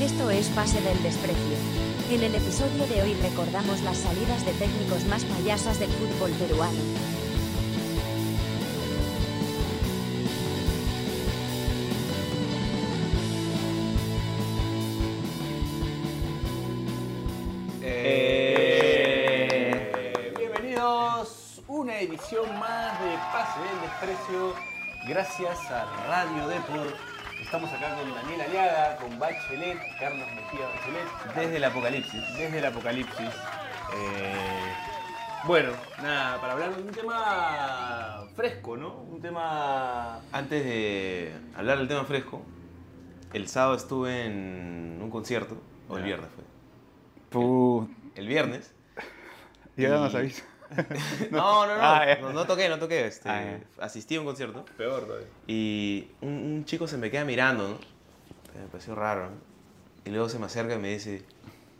Esto es Pase del Desprecio. En el episodio de hoy recordamos las salidas de técnicos más payasas del fútbol peruano. Eh, bienvenidos, una edición más de Pase del Desprecio, gracias a Radio Depor. Estamos acá con Daniel Aliaga, con Bachelet, Carlos Mejía Bachelet, Desde el apocalipsis. desde el Apocalipsis. Eh, bueno, nada, para hablar de un tema fresco, ¿no? Un tema... Antes de hablar del tema fresco, el sábado estuve en un concierto, o el Ya. viernes fue. Puh, El viernes. y ahora Y- nos avisa. No, no, no, Ah, no, no toqué, no toqué. Este, Ah, asistí a un concierto Peor todavía. y un, un chico se me queda mirando, ¿no? Me pareció raro, ¿no? Y luego se me acerca y me dice,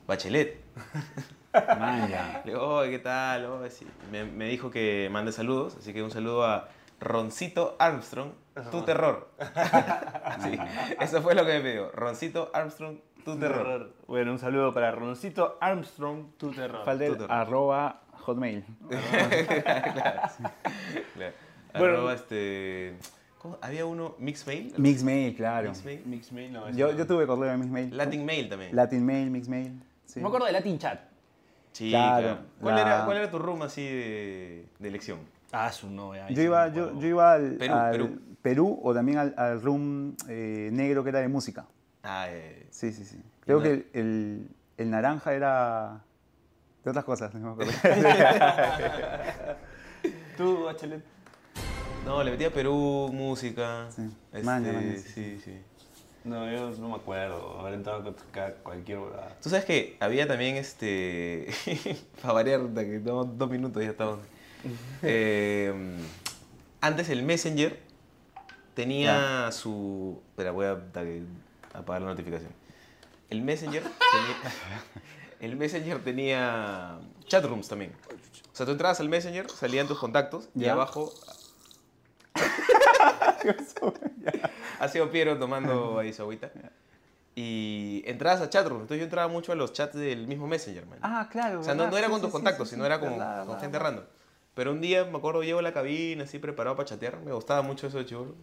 Bachelet. Maya. Le digo, "Oye, ¿qué tal? Sí". Me, me dijo que mande saludos, así que un saludo a Roncito Armstrong, tu terror. sí, eso fue lo que me pidió. Roncito Armstrong, tu terror. Bueno, un saludo para Roncito Armstrong, tu terror. Falta arroba hotmail. Claro. Bueno. Arroba, este, ¿cómo? Había uno, Mixmail. Mixmail, claro. Mixmail. Mixmail, no, Yo, yo no. tuve correo de Mixmail. Latin Mail también. Latin Mail, Mixmail. Sí. Me acuerdo de Latin Chat. Sí, Claro, claro. ¿Cuál, la- era, ¿Cuál era tu room así de, de elección? Ah, su novia. Yo iba, yo, yo iba al Perú, al Perú. Perú o también al, al room eh, negro que era de música. Ah, eh, Sí, sí, sí. Creo no- que el, el, el naranja era de otras cosas, no me acuerdo. Tú, Bachelet. no, le metía a Perú, música. Sí. este, Maña, maña, sí, sí, sí. No, yo no me acuerdo. Haber entrado a tocar cualquier huevada. Tú sabes que había también este. para variar, que no, dos minutos ya estamos. Eh, antes el Messenger tenía su. Espera, voy a apagar la notificación. El Messenger tenía. El Messenger tenía chatrooms también. O sea, tú entrabas al Messenger, salían tus contactos y Ya. abajo. ha sido Piero tomando ahí su agüita. Y entrabas a chatrooms. Entonces yo entraba mucho a los chats del mismo Messenger, man. ah, claro. O sea, no, no era con tus sí, contactos, sí, sino sí, era como verdad, con verdad, gente random. Pero un día, me acuerdo, llego a la cabina así preparado para chatear. Me gustaba mucho eso de chivolo.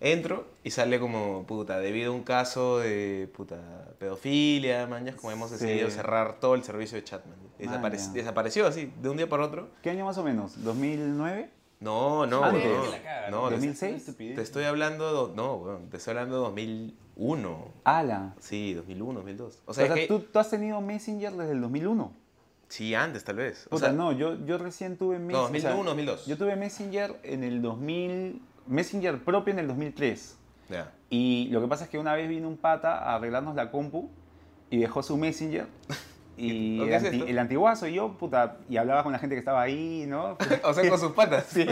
Entro y sale como, puta, debido a un caso de, puta, pedofilia, mañas, como hemos Sí. decidido cerrar todo el servicio de chat, man. Desapare- desapareció así, de un día para otro. ¿Qué año más o menos? ¿2009? No, no, Antes. no. No, te- 2006. Te estoy hablando, do- no, weón, te estoy hablando de 2001. Ala. Sí, 2001, 2002. O O sea, sea, es que, ¿tú, tú has tenido Messenger desde el 2001. sí, antes tal vez. O Puta, sea, no, yo, yo recién tuve no, Messenger. 2001, 2002. Yo tuve Messenger en el 2000, Messenger propio en el 2003. Ya. Y lo que pasa es que una vez vino un pata a arreglarnos la compu y dejó su Messenger. Y ¿Qué el, es anti- el antiguazo y yo, puta, y hablaba con la gente que estaba ahí, ¿no? O sea, con sus patas. Sí.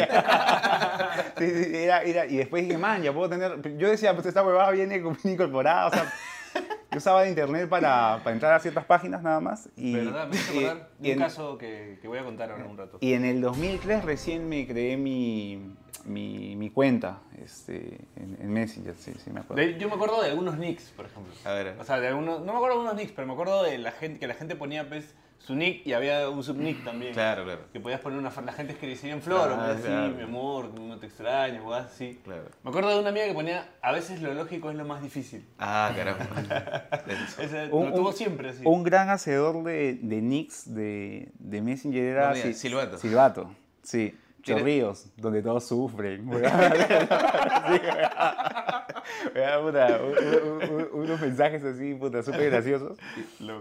Sí, sí, era, era- y después dije, man, ya puedo tener. Yo decía, pues esta huevada viene incorporada. O sea, yo usaba de internet para, para entrar a ciertas páginas nada más. Y, ¿Verdad? Me hizo y- acordar de un en, caso que, que voy a contar ahora en un rato. y en el 2003 recién me creé mi, mi, mi cuenta este, en, en Messenger, sí, sí, me acuerdo. De- yo me acuerdo de algunos nicks, por ejemplo. A ver. O sea, de algunos, no me acuerdo de algunos nicks, pero me acuerdo de la gente que la gente ponía pues, su nick y había un subnick también. Claro, claro. Que podías poner una fra- la gente escribía en flor, o Ah, algo así, claro. mi amor, no te extraño, o así. Claro. Me acuerdo de una amiga que ponía, a veces lo lógico es lo más difícil. Ah, caramba. Un- lo tuvo un- siempre así. Un gran hacedor de, de nicks de, de Messenger era No, mira, Sil- Silvato. Silvato, sí. Chorrillos, donde todos sufren. Sí, unos mensajes así, puta, súper graciosos.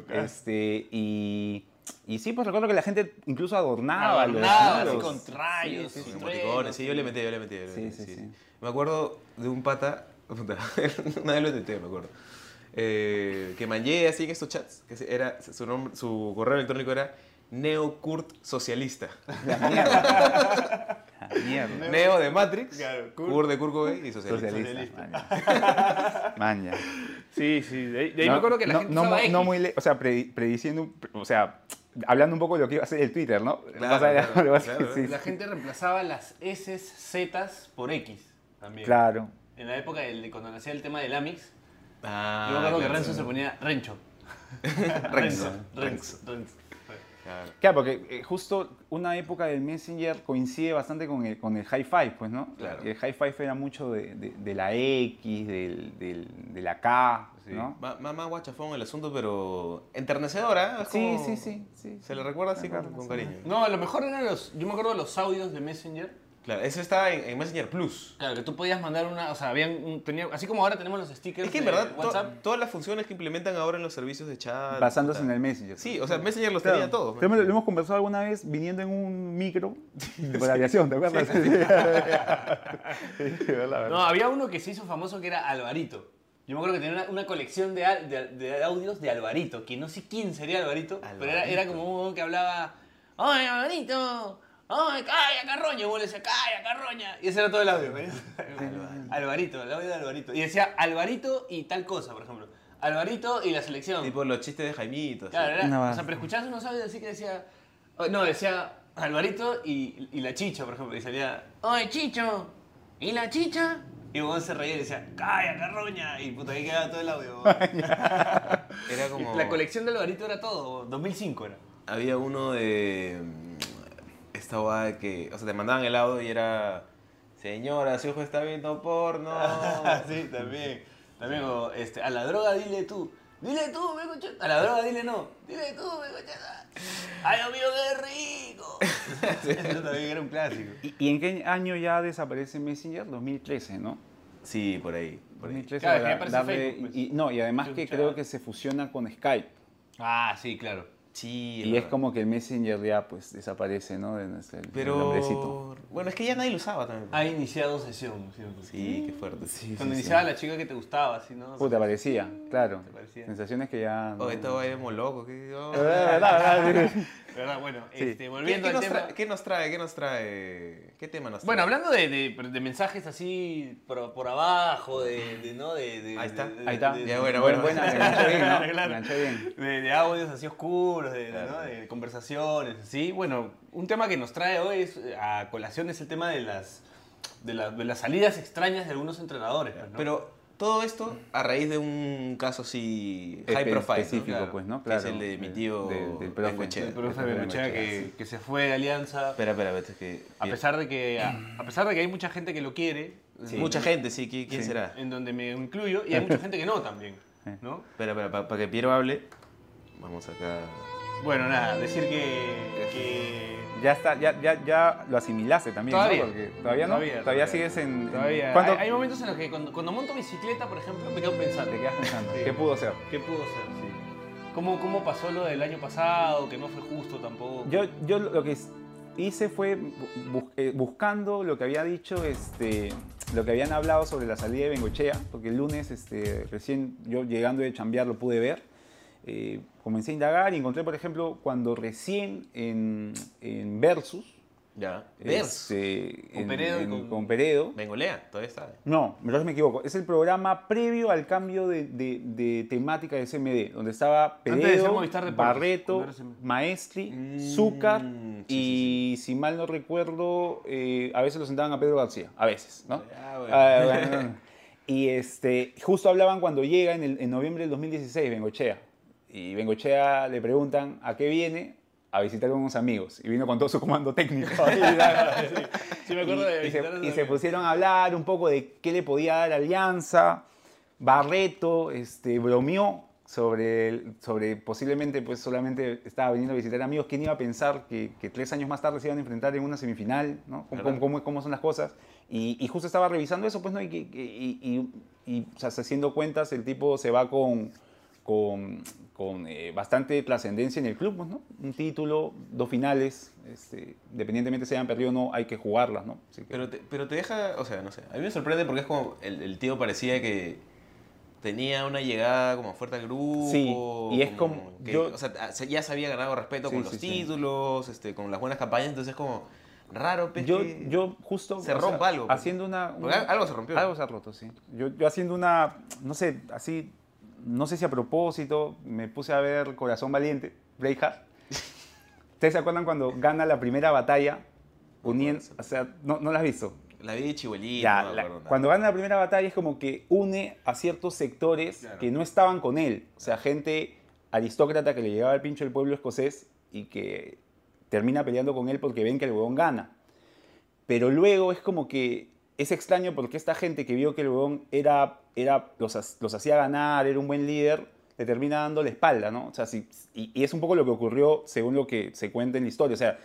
Este, y, y sí, pues recuerdo que la gente incluso adornaba, los- Adornaba, así los- con rayos, Sí, sí, sí. Emoticones, sí, yo le metí, yo le metí. yo le Sí, metí, sí, sí. Me acuerdo de un pata, puta, una vez lo intenté, me acuerdo, eh, que mangué así en estos chats, que era, su, nombre, su correo electrónico era neocurt socialista. La mierda. La mierda. Neo de Matrix, Claro, Kurt. Kurt de Kurt Cobain y socialista. Socialista. Maña. Maña. Sí, sí. De ahí, de ahí No- me acuerdo que la no, gente no, usaba muy le- o sea, predi- prediciendo, o sea, hablando un poco de lo que iba a ser el Twitter, ¿no? Claro, sí, La sí. gente reemplazaba las S, Z por X también. Claro. En la época de cuando nacía el tema del Amix, Ah, Yo me acuerdo que. Renzo se ponía Rencho. Renzo. Renzo. Renzo. Claro. Claro, porque eh, justo una época del Messenger coincide bastante con el, con el High Five, pues, ¿no? Claro. El High Five era mucho de, de- de la X, del, del- de la K, ¿no? Ma- Más, más guachafón el asunto, pero enternecedora. ¿eh? Es Sí, como- sí, sí, sí. Se le recuerda así con, Recuerda, con sí. cariño. No, lo mejor eran los. Yo me acuerdo de los audios de Messenger. Claro, eso estaba en, en Messenger Plus. Claro, que tú podías mandar una. O sea, habían. un- tenía, así como ahora tenemos los stickers. Es que en de verdad, to- todas las funciones que implementan ahora en los servicios de chat. Basándose en el Messenger. Sí, o sea, Messenger los Claro. tenía todos. Lo hemos, lo hemos conversado alguna vez viniendo en un micro por aviación, ¿te acuerdas? Sí. No, había uno que se hizo famoso que era Alvarito. Yo me acuerdo que tenía una, una colección de, de- de audios de Alvarito, que no sé quién sería Alvarito, pero era, era como uno que hablaba, ¡Ay, Alvarito! ¡Ay, calla, carroña! Y vos le decías, ¡calla, carroña! Y ese era todo el audio. ¿ves? Alvarito, el audio de Alvarito. Y decía, Alvarito y tal cosa, por ejemplo. Alvarito y la selección. Tipo los chistes de Jaimito. Claro, era, No, o sea, pero escuchabas unos audios así que decía, no, decía Alvarito y, y la chicha, por ejemplo, y salía, ¡Oye, Chicho! ¿Y la chicha? Y vos se reía y decía, ¡Calla, carroña! Y puta, ahí quedaba todo el audio. Era como. La colección de Alvarito era todo, 2005 era. Había uno de. Esta guada que. O sea, te mandaban el audio y era. Señora, su hijo está viendo porno. sí, también. También, o, este, a la droga dile tú. Dile tú, me cocheta. A la droga dile no. Dile tú, me cocheta. ¡Ay, Dios mío, qué rico! Eso también era un clásico. ¿Y, y en qué año ya desaparece Messenger? 2013, ¿no? Sí, por ahí. Por ahí. 2013 Claro, que ya aparece darle- Facebook, pues. y, no, y además que creo que se fusiona con Skype. Ah, sí, claro. Sí, Y es como que el Messenger ya pues desaparece, ¿no? De nuestro, el Pero. nombrecito. Bueno, es que ya nadie lo usaba también. Ha iniciado sesión, ¿cierto? Sí, qué fuerte. Sí, Cuando sí, iniciaba sí. la chica que te gustaba, así, ¿no? Puta, parecía, claro. Te parecía. Sensaciones que ya... Oh, esta guay es muy loco. ¿qué? Oh. verdad. Bueno, Sí. este, ¿Qué, volviendo qué al nos tema. trae, ¿Qué nos trae? ¿Qué nos trae? ¿Qué tema nos trae? Bueno, hablando de, de- de mensajes así por, por abajo, de, de, ¿no? De, Ahí está, Ahí está. de- Ya, bueno, Bueno, bueno. buena, me enganchó bien, ¿no? Claro. Bien. de, audios así oscuros, Claro. ¿no? de conversaciones, así. Bueno, un tema que nos trae hoy es, a colación es el tema de las, de, la- las salidas extrañas de algunos entrenadores. pues, ¿no? Pero todo esto a raíz de un caso así high Espe- profile. específico, Claro. pues, ¿no? Que es el de mi De- tío de- del profe. Bengoechea. el profe Bengoechea que, que se fue de Alianza, Espera, espera, espera, es que... a pesar de que a, a pesar de que hay mucha gente que lo quiere, Sí. Mucha gente, sí, ¿qui- ¿quién Sí. será? en donde me incluyo, y hay mucha gente que no también, ¿no? Espera, espera, para que Piero hable, vamos acá... Bueno, nada, decir que, que Ya está, ya, ya, ya lo asimilaste también, Todavía. ¿no? Porque todavía no, Todavía, todavía, todavía. sigues en... todavía ¿Cuánto hay, hay momentos en los que cuando, cuando monto bicicleta, por ejemplo, me quedo pensando, te quedas pensando? Sí. ¿Qué pudo ser? ¿qué pudo ser? Sí. ¿Cómo, ¿Cómo pasó lo del año pasado, que no fue justo tampoco? Yo, yo lo que hice fue eh, buscando lo que había dicho, este, lo que habían hablado sobre la salida de Bengochea, porque el lunes este, recién yo llegando de chambear lo pude ver. Eh, comencé a indagar y encontré, por ejemplo, cuando recién en, en Versus, Ya. Este, Con en- Peredo en- con- con Peredo, Bengolea, todavía está. no, mejor me equivoco. Es el programa previo al cambio de, de- de temática de CMD, donde estaba Peredo, Barreto. Maestri, Mm, Zúcar sí, y, si mal no recuerdo, eh, a veces lo sentaban a Pedro García. A veces, ¿no? Ah, bueno. Ah, bueno. y este, justo hablaban cuando llega en, el- en noviembre del 2016 Bengochea. Y Bengochea le preguntan a qué viene. A visitar a unos amigos. Y vino con todo su comando técnico. Sí, me acuerdo de y, se, y se pusieron a hablar un poco de qué le podía dar Alianza. Barreto este, bromeó sobre, sobre posiblemente pues solamente estaba viniendo a visitar amigos. ¿Quién iba a pensar que, que tres años más tarde se iban a enfrentar en una semifinal? ¿no? ¿Cómo, cómo- cómo son las cosas? Y, y justo estaba revisando eso, pues, ¿no? Y, y, y- y, o sea, haciendo cuentas, el tipo se va con, con, con, eh, bastante trascendencia en el club, ¿no? Un título, dos finales, este, independientemente se hayan perdido o no, hay que jugarlas, ¿no? Así que- Pero te, pero te deja, o sea, no sé, a mí me sorprende porque es como el, el tío parecía que tenía una llegada como fuerte al grupo. Sí, y es como- que, yo- o sea, se- ya se había ganado respeto Sí, con los sí, sí. títulos, este, con las buenas campañas, entonces es como raro, pues, yo, yo justo se rompa algo, pues. haciendo una- algo se rompió. algo se ha roto sí yo, yo haciendo una no sé así no sé si a propósito me puse a ver Corazón Valiente Braveheart ustedes se acuerdan cuando gana la primera batalla uniendo o sea no, no la has visto La vi de chibolito, Ya, no cuando gana la primera batalla es como que une a ciertos sectores Claro. que no estaban con él. O sea, gente aristócrata que le llegaba al pincho del pueblo escocés y que termina peleando con él porque ven que el huevón gana. Pero luego es como que es extraño porque esta gente que vio que el huevón era, era, los, los hacía ganar, era un buen líder, le termina dando la espalda, ¿no? O sea, si- y, y es un poco lo que ocurrió según lo que se cuenta en la historia. O sea,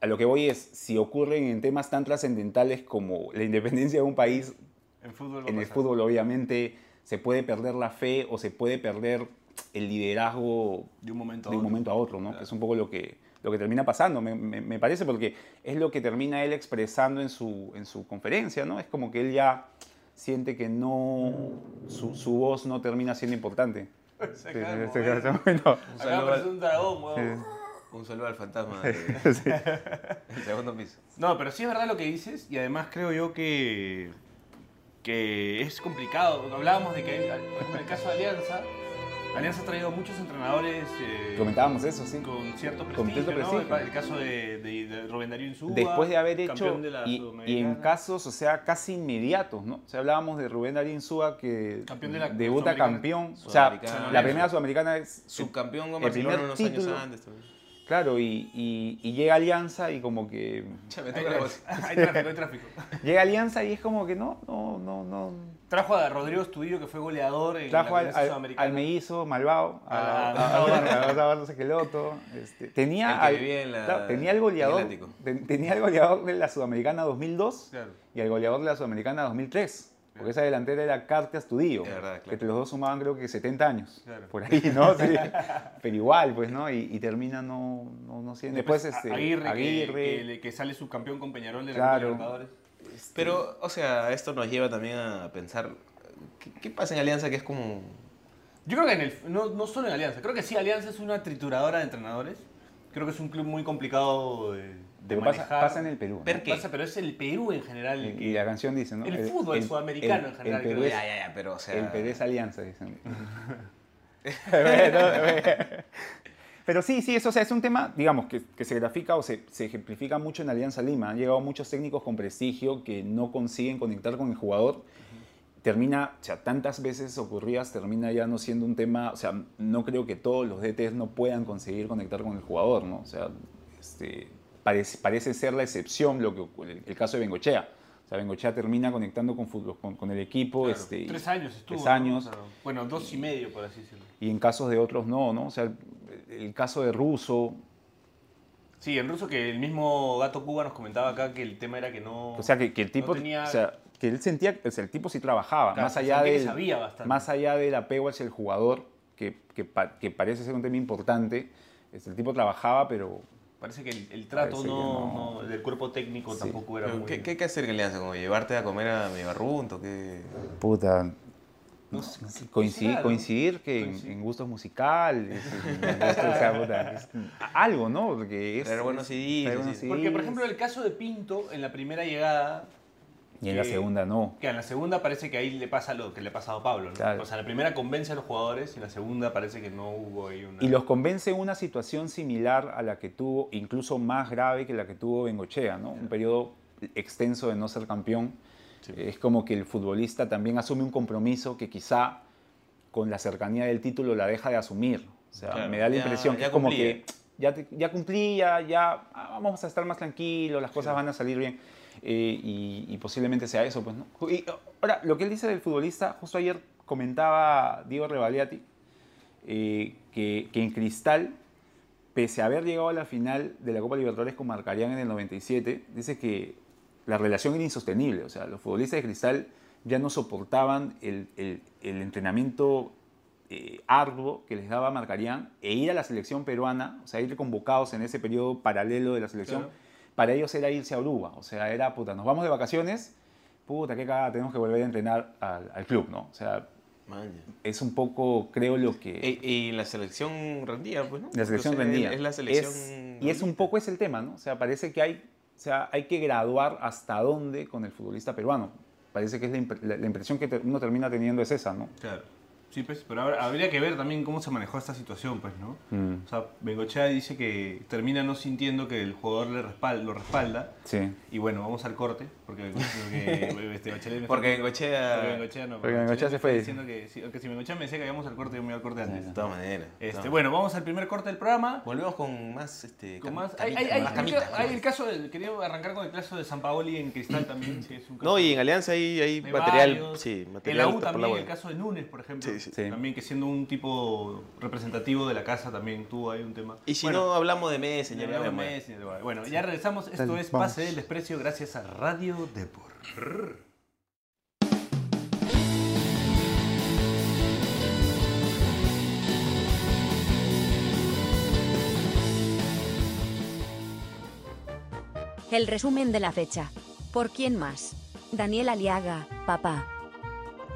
a lo que voy es, si ocurren en temas tan trascendentales como la independencia de un país, En fútbol. en el fútbol obviamente se puede perder la fe o se puede perder el liderazgo De un momento a de un otro. momento a otro, ¿no? Claro. Es un poco lo que, lo que termina pasando, me, me- me parece, porque es lo que termina él expresando en su, en su conferencia, ¿no? Es como que él ya siente que no, su, su voz no termina siendo importante. Se acaba de sí, bueno, Un saludo, al, un dragón, weón. un saludo al fantasma del segundo piso. No, pero sí es verdad lo que dices y además creo yo que, que es complicado. Hablábamos de que, hay- por ejemplo, en el caso de Alianza, Alianza ha traído muchos entrenadores eh, comentábamos eso, sí. con cierto prestigio, Con cierto ¿no? prestigio. El, el caso de, de, de Rubén Darío Insúa, Después de haber hecho, campeón de la y, y en casos, o sea, casi inmediatos, ¿no? O sea, hablábamos de Rubén Darín Súa que Campeón de la debuta campeón. O sea, Sudamericana. la primera sudamericana es Subcampeón con el Barcelona primer unos título. años antes. también. Claro, y, y- y llega Alianza y como que... Ya me Hay, toca la voz. hay tráfico, hay tráfico. Llega Alianza y es como que no, no, no, no... Trajo a Rodrigo Estudillo, que fue goleador en Trajo la al, al, al mellizo malvado, a, Ah, a, Vargas Esqueloto, este, tenía, que al, la- claro, tenía el goleador, ten- tenía el goleador de la Sudamericana 2002 Claro. y el goleador de la Sudamericana 2003. Porque esa delantera era Carte Astudillo, verdad, que claro. entre los dos sumaban creo que 70 años. Claro. Por ahí, ¿no? Sí. Pero igual, pues, ¿no? Y, y termina no, no, no siendo. Después, este, Aguirre, que- Aguirre, Que, le- que sale subcampeón con Peñarol de la Claro. Copa Libertadores. Pero, o sea, esto nos lleva también a pensar, ¿qué, qué pasa en Alianza que es como... Yo creo que en el, no, no solo en Alianza, creo que sí, Alianza es una trituradora de entrenadores. Creo que es un club muy complicado de, de pasa, manejar. pasa en el Perú. ¿no? Per- ¿Qué? Pasa, pero es el Perú en general. el Y, la canción dice, ¿no? El fútbol sudamericano en general, El Perú, creo. es, Ya, ya, ya, pero, o sea... el Perú es alianza, dicen. Bueno, Pero sí, sí, eso o sea, es un tema, digamos, que, que se grafica o se, se ejemplifica mucho en Alianza Lima. Han llegado muchos técnicos con prestigio que no consiguen conectar con el jugador. Termina, o sea, tantas veces ocurridas, termina ya no siendo un tema, o sea, no creo que todos los DTs no puedan conseguir conectar con el jugador, ¿no? O sea, este, parece, parece ser la excepción lo que, el, el caso de Bengochea. O sea, Bengochea termina conectando con, fútbol- con, con el equipo. Claro, este, tres años estuvo. tres años. Bueno, dos y medio, por así decirlo. y en casos de otros no, ¿no? O sea, el, caso de Russo, Sí, en ruso que el mismo Gato Cuba nos comentaba acá que el tema era que no... o sea, que, que el tipo, tenía- o sea, que él sentía, o sea, el tipo sí trabajaba, Claro, más allá del, sabía bastante. más allá del apego hacia el jugador, que, que, pa- que parece ser un tema importante, este, el tipo trabajaba, pero Parece que el, el trato no, no. no- del cuerpo técnico Sí. tampoco era Pero, muy... ¿Qué, qué hay que hacer en Alianza? ¿Como llevarte a comer a mi barrunto? ¿Qué? puta, No coincidir, que en, Coincidir. en gustos musicales, en gustos, o sea, es algo, ¿no? Porque es, Traer buenos CDs, traer buenos así. Porque, por ejemplo, el caso de Pinto, en la primera llegada, y en la segunda no. que en la segunda parece que ahí le pasa lo que le ha pasado a Pablo. ¿no? Claro. O sea, la primera convence a los jugadores y en la segunda parece que no hubo ahí una... Y los convence una situación similar a la que tuvo, incluso más grave que la que tuvo Bengochea, ¿no? Un periodo extenso de no ser campeón. Sí. Es como que el futbolista también asume un compromiso que quizá con la cercanía del título la deja de asumir. O sea, Claro, me da la ya- impresión que es como que ya, te- ya cumplí, ya, ya, ah, vamos a estar más tranquilos, las cosas van a salir bien. eh, y, y posiblemente sea eso, pues, ¿no? Y ahora, lo que él dice del futbolista, justo ayer comentaba Diego Revaliati, eh, que, que en Cristal, pese a haber llegado a la final de la Copa Libertadores con Marcarián en el 97, dice que la relación era insostenible. O sea, los futbolistas de Cristal ya no soportaban el, el- el entrenamiento eh, arduo que les daba Marcarián e ir a la selección peruana, o sea, ir convocados en ese periodo paralelo de la selección, Claro. para ellos era irse a Aruba. O sea, era, puta, nos vamos de vacaciones, puta, qué cagada, tenemos que volver a entrenar al, al club, ¿no? O sea, Man, es un poco, creo, lo que... Y, y la selección rendía, pues, ¿no? La selección rendía. Es, es la selección. Es- y es un poco es el tema, ¿no? O sea, parece que hay, o sea, hay que graduar hasta dónde con el futbolista peruano. Parece que es la, impre- la- impresión que uno termina teniendo es esa, ¿no? Claro. Sí, pues, pero ahora habría que ver también cómo se manejó esta situación, pues, ¿no? Mm, O sea, Bengochea dice que termina no sintiendo que el jugador le respal- lo respalda. sí. Y bueno, vamos al corte, porque, porque este, Bachelet me Porque Bengochea- Porque Bengochea no. Porque Bengochea se me fue. Diciendo que, sí, aunque si Bengochea me decía que íbamos al corte, yo me iba al corte antes. De todas maneras. Este, No. Bueno, vamos al primer corte del programa. Volvemos con más. Este, Con más, hay, hay- hay- más creo que camitas. hay el caso, del- quería arrancar con el caso de San Paoli en Cristal también. sí, es un caso No, y en Alianza hay, hay de material. varios. Sí, En material. la U la también, web. el caso de Núñez, por ejemplo. Sí, sí. Sí. También que siendo un tipo representativo de la casa también tuvo ahí un tema. Y si Bueno, no hablamos de Messenger, ya hablamos de Bueno, ya regresamos. Esto Dale, es vamos. Pase del Desprecio gracias a Radio Depor. El resumen de la fecha. ¿Por quién más? Daniel Aliaga, papá.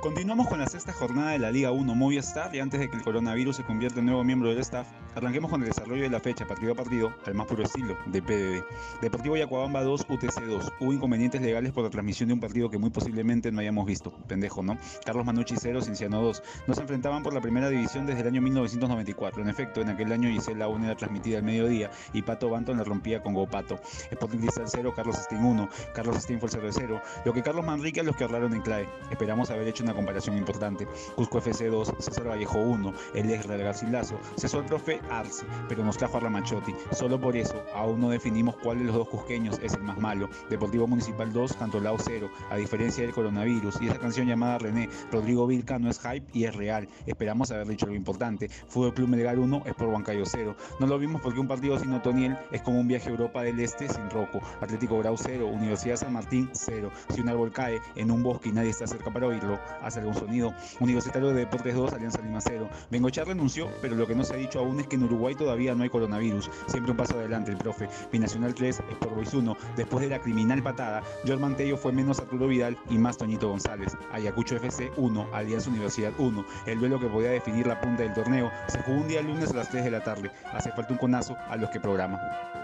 Continuamos con la sexta jornada de la Liga 1 Movistar y antes de que el coronavirus se convierta en nuevo miembro del staff, arranquemos con el desarrollo de la fecha partido a partido al más puro estilo de PDD. Deportivo Yacuabamba 2, UTC 2. Hubo inconvenientes legales por la transmisión de un partido que muy posiblemente no hayamos visto. Pendejo, ¿no? Carlos Manucci 0, Cinciano 2. No se enfrentaban por la primera división desde el año 1994. En efecto, en aquel año Gisela 1 era transmitida al mediodía y Pato Banton la rompía con Gopato. Sporting Cristal 0, Carlos Stein 1. Carlos Stein fue el 0 de 0. Lo que Carlos Manrique a los que hablaron en clave. Esperamos haber hecho una comparación importante. Cusco FC 2, César Vallejo 1, el ex Real Garcilaso, el profe Arce, pero nos trajo a Ramachotti. Solo por eso, aún no definimos cuál de los dos cusqueños es el más malo. Deportivo Municipal 2, Cantolao 0, a diferencia del coronavirus. Y esa canción llamada René, Rodrigo Vilca no es hype y es real. Esperamos haber dicho algo importante. Fútbol Club Melgar 1 es por Huancayo 0. No lo vimos porque un partido sin Otoniel es como un viaje a Europa del Este sin Rocco. Atlético Grau 0, Universidad San Martín 0. Si un árbol cae en un bosque y nadie está cerca para oírlo, hace algún sonido. Universitario de Deportes 2, Alianza Lima 0. Bengochea renunció, pero lo que no se ha dicho aún es que en Uruguay todavía no hay coronavirus. Siempre un paso adelante el profe. Binacional 3, Sport Boys 1. Después de la criminal patada, Jorman Tello fue menos Arturo Vidal y más Toñito González. Ayacucho FC 1, Alianza Universidad 1. El duelo que podía definir la punta del torneo se jugó un día lunes a las 3 de la tarde. Hace falta un conazo a los que programan.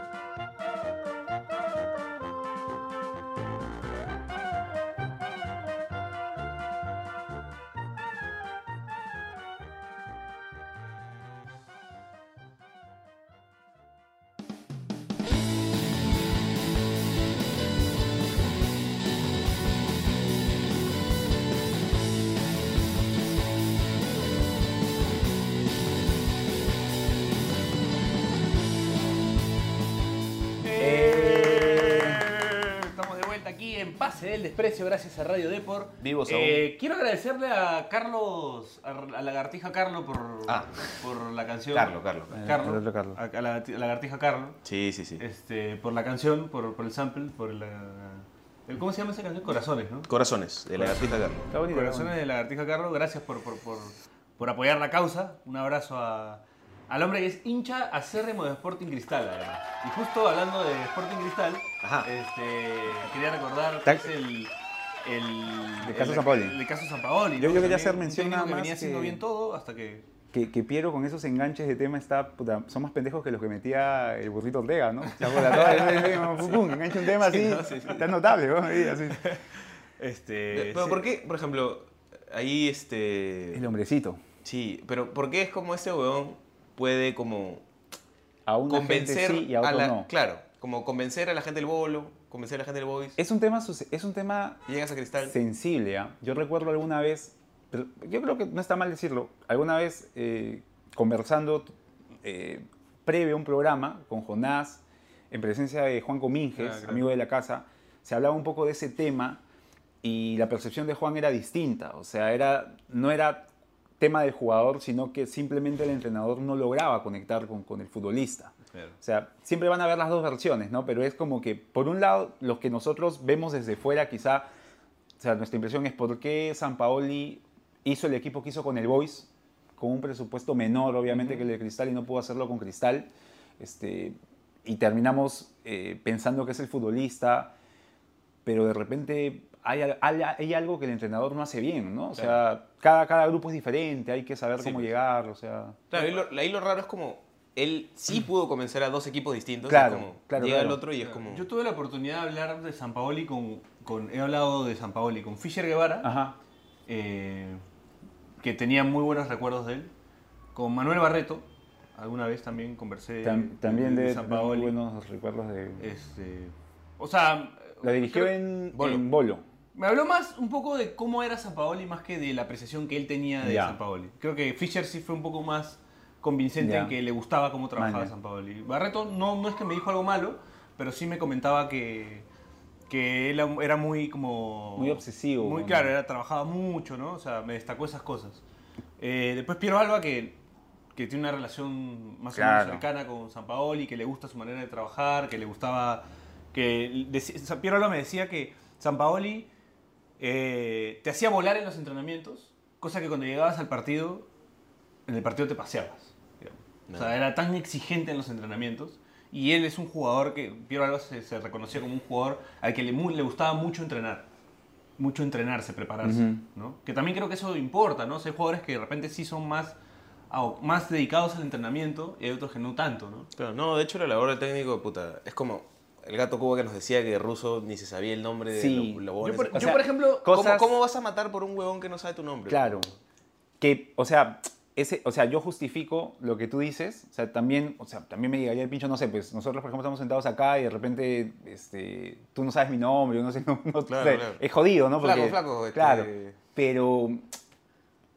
A Radio Depor. Vivos Eh, quiero agradecerle a Carlos, a a Lagartija Carlo por, Ah. por la canción. Carlo, Carlo. Carlo, El otro Carlo. A, a la, a Lagartija Carlo. Sí, sí, sí. Este, por la canción, por, por el sample, por la, el- ¿Cómo se llama esa canción? Corazones, ¿no? Corazones, de la gatita Carlos. Está bonito. está Corazones de Lagartija Carlo, gracias por, por, por, por apoyar la causa. Un abrazo a, al hombre que es hincha acérrimo de Sporting Cristal, además. Y justo hablando de Sporting Cristal, Ajá. este, quería recordar que Ta- es el. El, El caso el- San Paoli. El, caso San Paoli. Yo- ¿no? yo quería hacer mención nada que más venía haciendo que- bien todo hasta que. Que, que Piero con esos enganches de tema está, puta, son más pendejos que los que metía el burrito Ortega, ¿no? La eh, pum, pum, engancha un tema así, no, sí, sí. está notable, ¿no? Así. Este, Pero sí. ¿por qué, por ejemplo, ahí este... El hombrecito. Sí, pero ¿por qué es como este weón puede como A una convencer gente sí y a otro la... no. Claro, como convencer a la gente del bolo, convencer a la gente del boys. Es un tema, es un tema Y llegas a Cristal. sensible. ¿ah? Yo recuerdo alguna vez, pero yo creo que no está mal decirlo, alguna vez eh, conversando eh, previo a un programa con Jonás, en presencia de Juan Cominges, Ah, claro. amigo de la casa, se hablaba un poco de ese tema y la percepción de Juan era distinta. O sea, era, no era tema del jugador, sino que simplemente el entrenador no lograba conectar con, con el futbolista. Claro. O sea, siempre van a haber las dos versiones, ¿no? Pero es como que, por un lado, los que nosotros vemos desde fuera, quizá, o sea, nuestra impresión es por qué San Paoli hizo el equipo que hizo con el Boys, con un presupuesto menor, obviamente, que el de Cristal, y no pudo hacerlo con Cristal. Este, y terminamos eh, pensando que es el futbolista, pero de repente hay, hay- hay algo que el entrenador no hace bien, ¿no? O sea, cada, cada grupo es diferente, hay que saber Sí, cómo pues. llegar, o sea... Claro, ahí lo, ahí lo raro es como él sí pudo convencer a dos equipos distintos. Claro, como, claro, Llega el claro. otro y es como... Yo tuve la oportunidad de hablar de San Paoli con, con. He hablado de San Paoli con Fischer Guevara. Ajá. eh, que tenía muy buenos recuerdos de él. Con Manuel Barreto, alguna vez también conversé Tam- también de de San tener muy Paoli. buenos recuerdos de... Este, o sea, La dirigió creo- en Bolo. en Bolo. Me habló más un poco de cómo era San Paoli más que de la apreciación que él tenía de Ya. San Paoli. Creo que Fischer sí fue un poco más convincente en que le gustaba cómo trabajaba. San Paoli. Barreto no, no es que me dijo algo malo, pero sí me comentaba que, que él era muy como... Muy obsesivo, Muy claro, era, trabajaba mucho, ¿no? O sea, me destacó esas cosas. Eh, después Piero Alba, que, que tiene una relación más o menos cercana con San Paoli, que le gusta su manera de trabajar, que le gustaba... que Piero Alba me decía que San Paoli eh, te hacía volar en los entrenamientos, cosa que cuando llegabas al partido, en el partido te paseabas. O sea, era tan exigente en los entrenamientos. Y él es un jugador que, Piero Alba se, se reconocía como un jugador al que le, le gustaba mucho entrenar. Mucho entrenarse, prepararse. Ujú. ¿no? Que también creo que eso importa, ¿no? O sea, Hay jugadores que de repente sí son más, más dedicados al entrenamiento y hay otros que no tanto, ¿no? Claro, no, de hecho la labor del técnico, puta, es como el gato Cuba que nos decía que Russo ni se sabía el nombre de Sí. los Yo, huevones. por, O yo, sea, por ejemplo, ¿Cómo, cosas- cómo vas a matar por un huevón que no sabe tu nombre? Claro. Que, o sea, ese, o sea, yo justifico lo que tú dices. O sea, también, o sea, también me llegaría el pincho, no sé, pues nosotros, por ejemplo, estamos sentados acá y de repente este, tú no sabes mi nombre, yo no sé, no, no Claro, claro. Es jodido, ¿no? Flaco, Porque- flaco, este- Claro. Pero,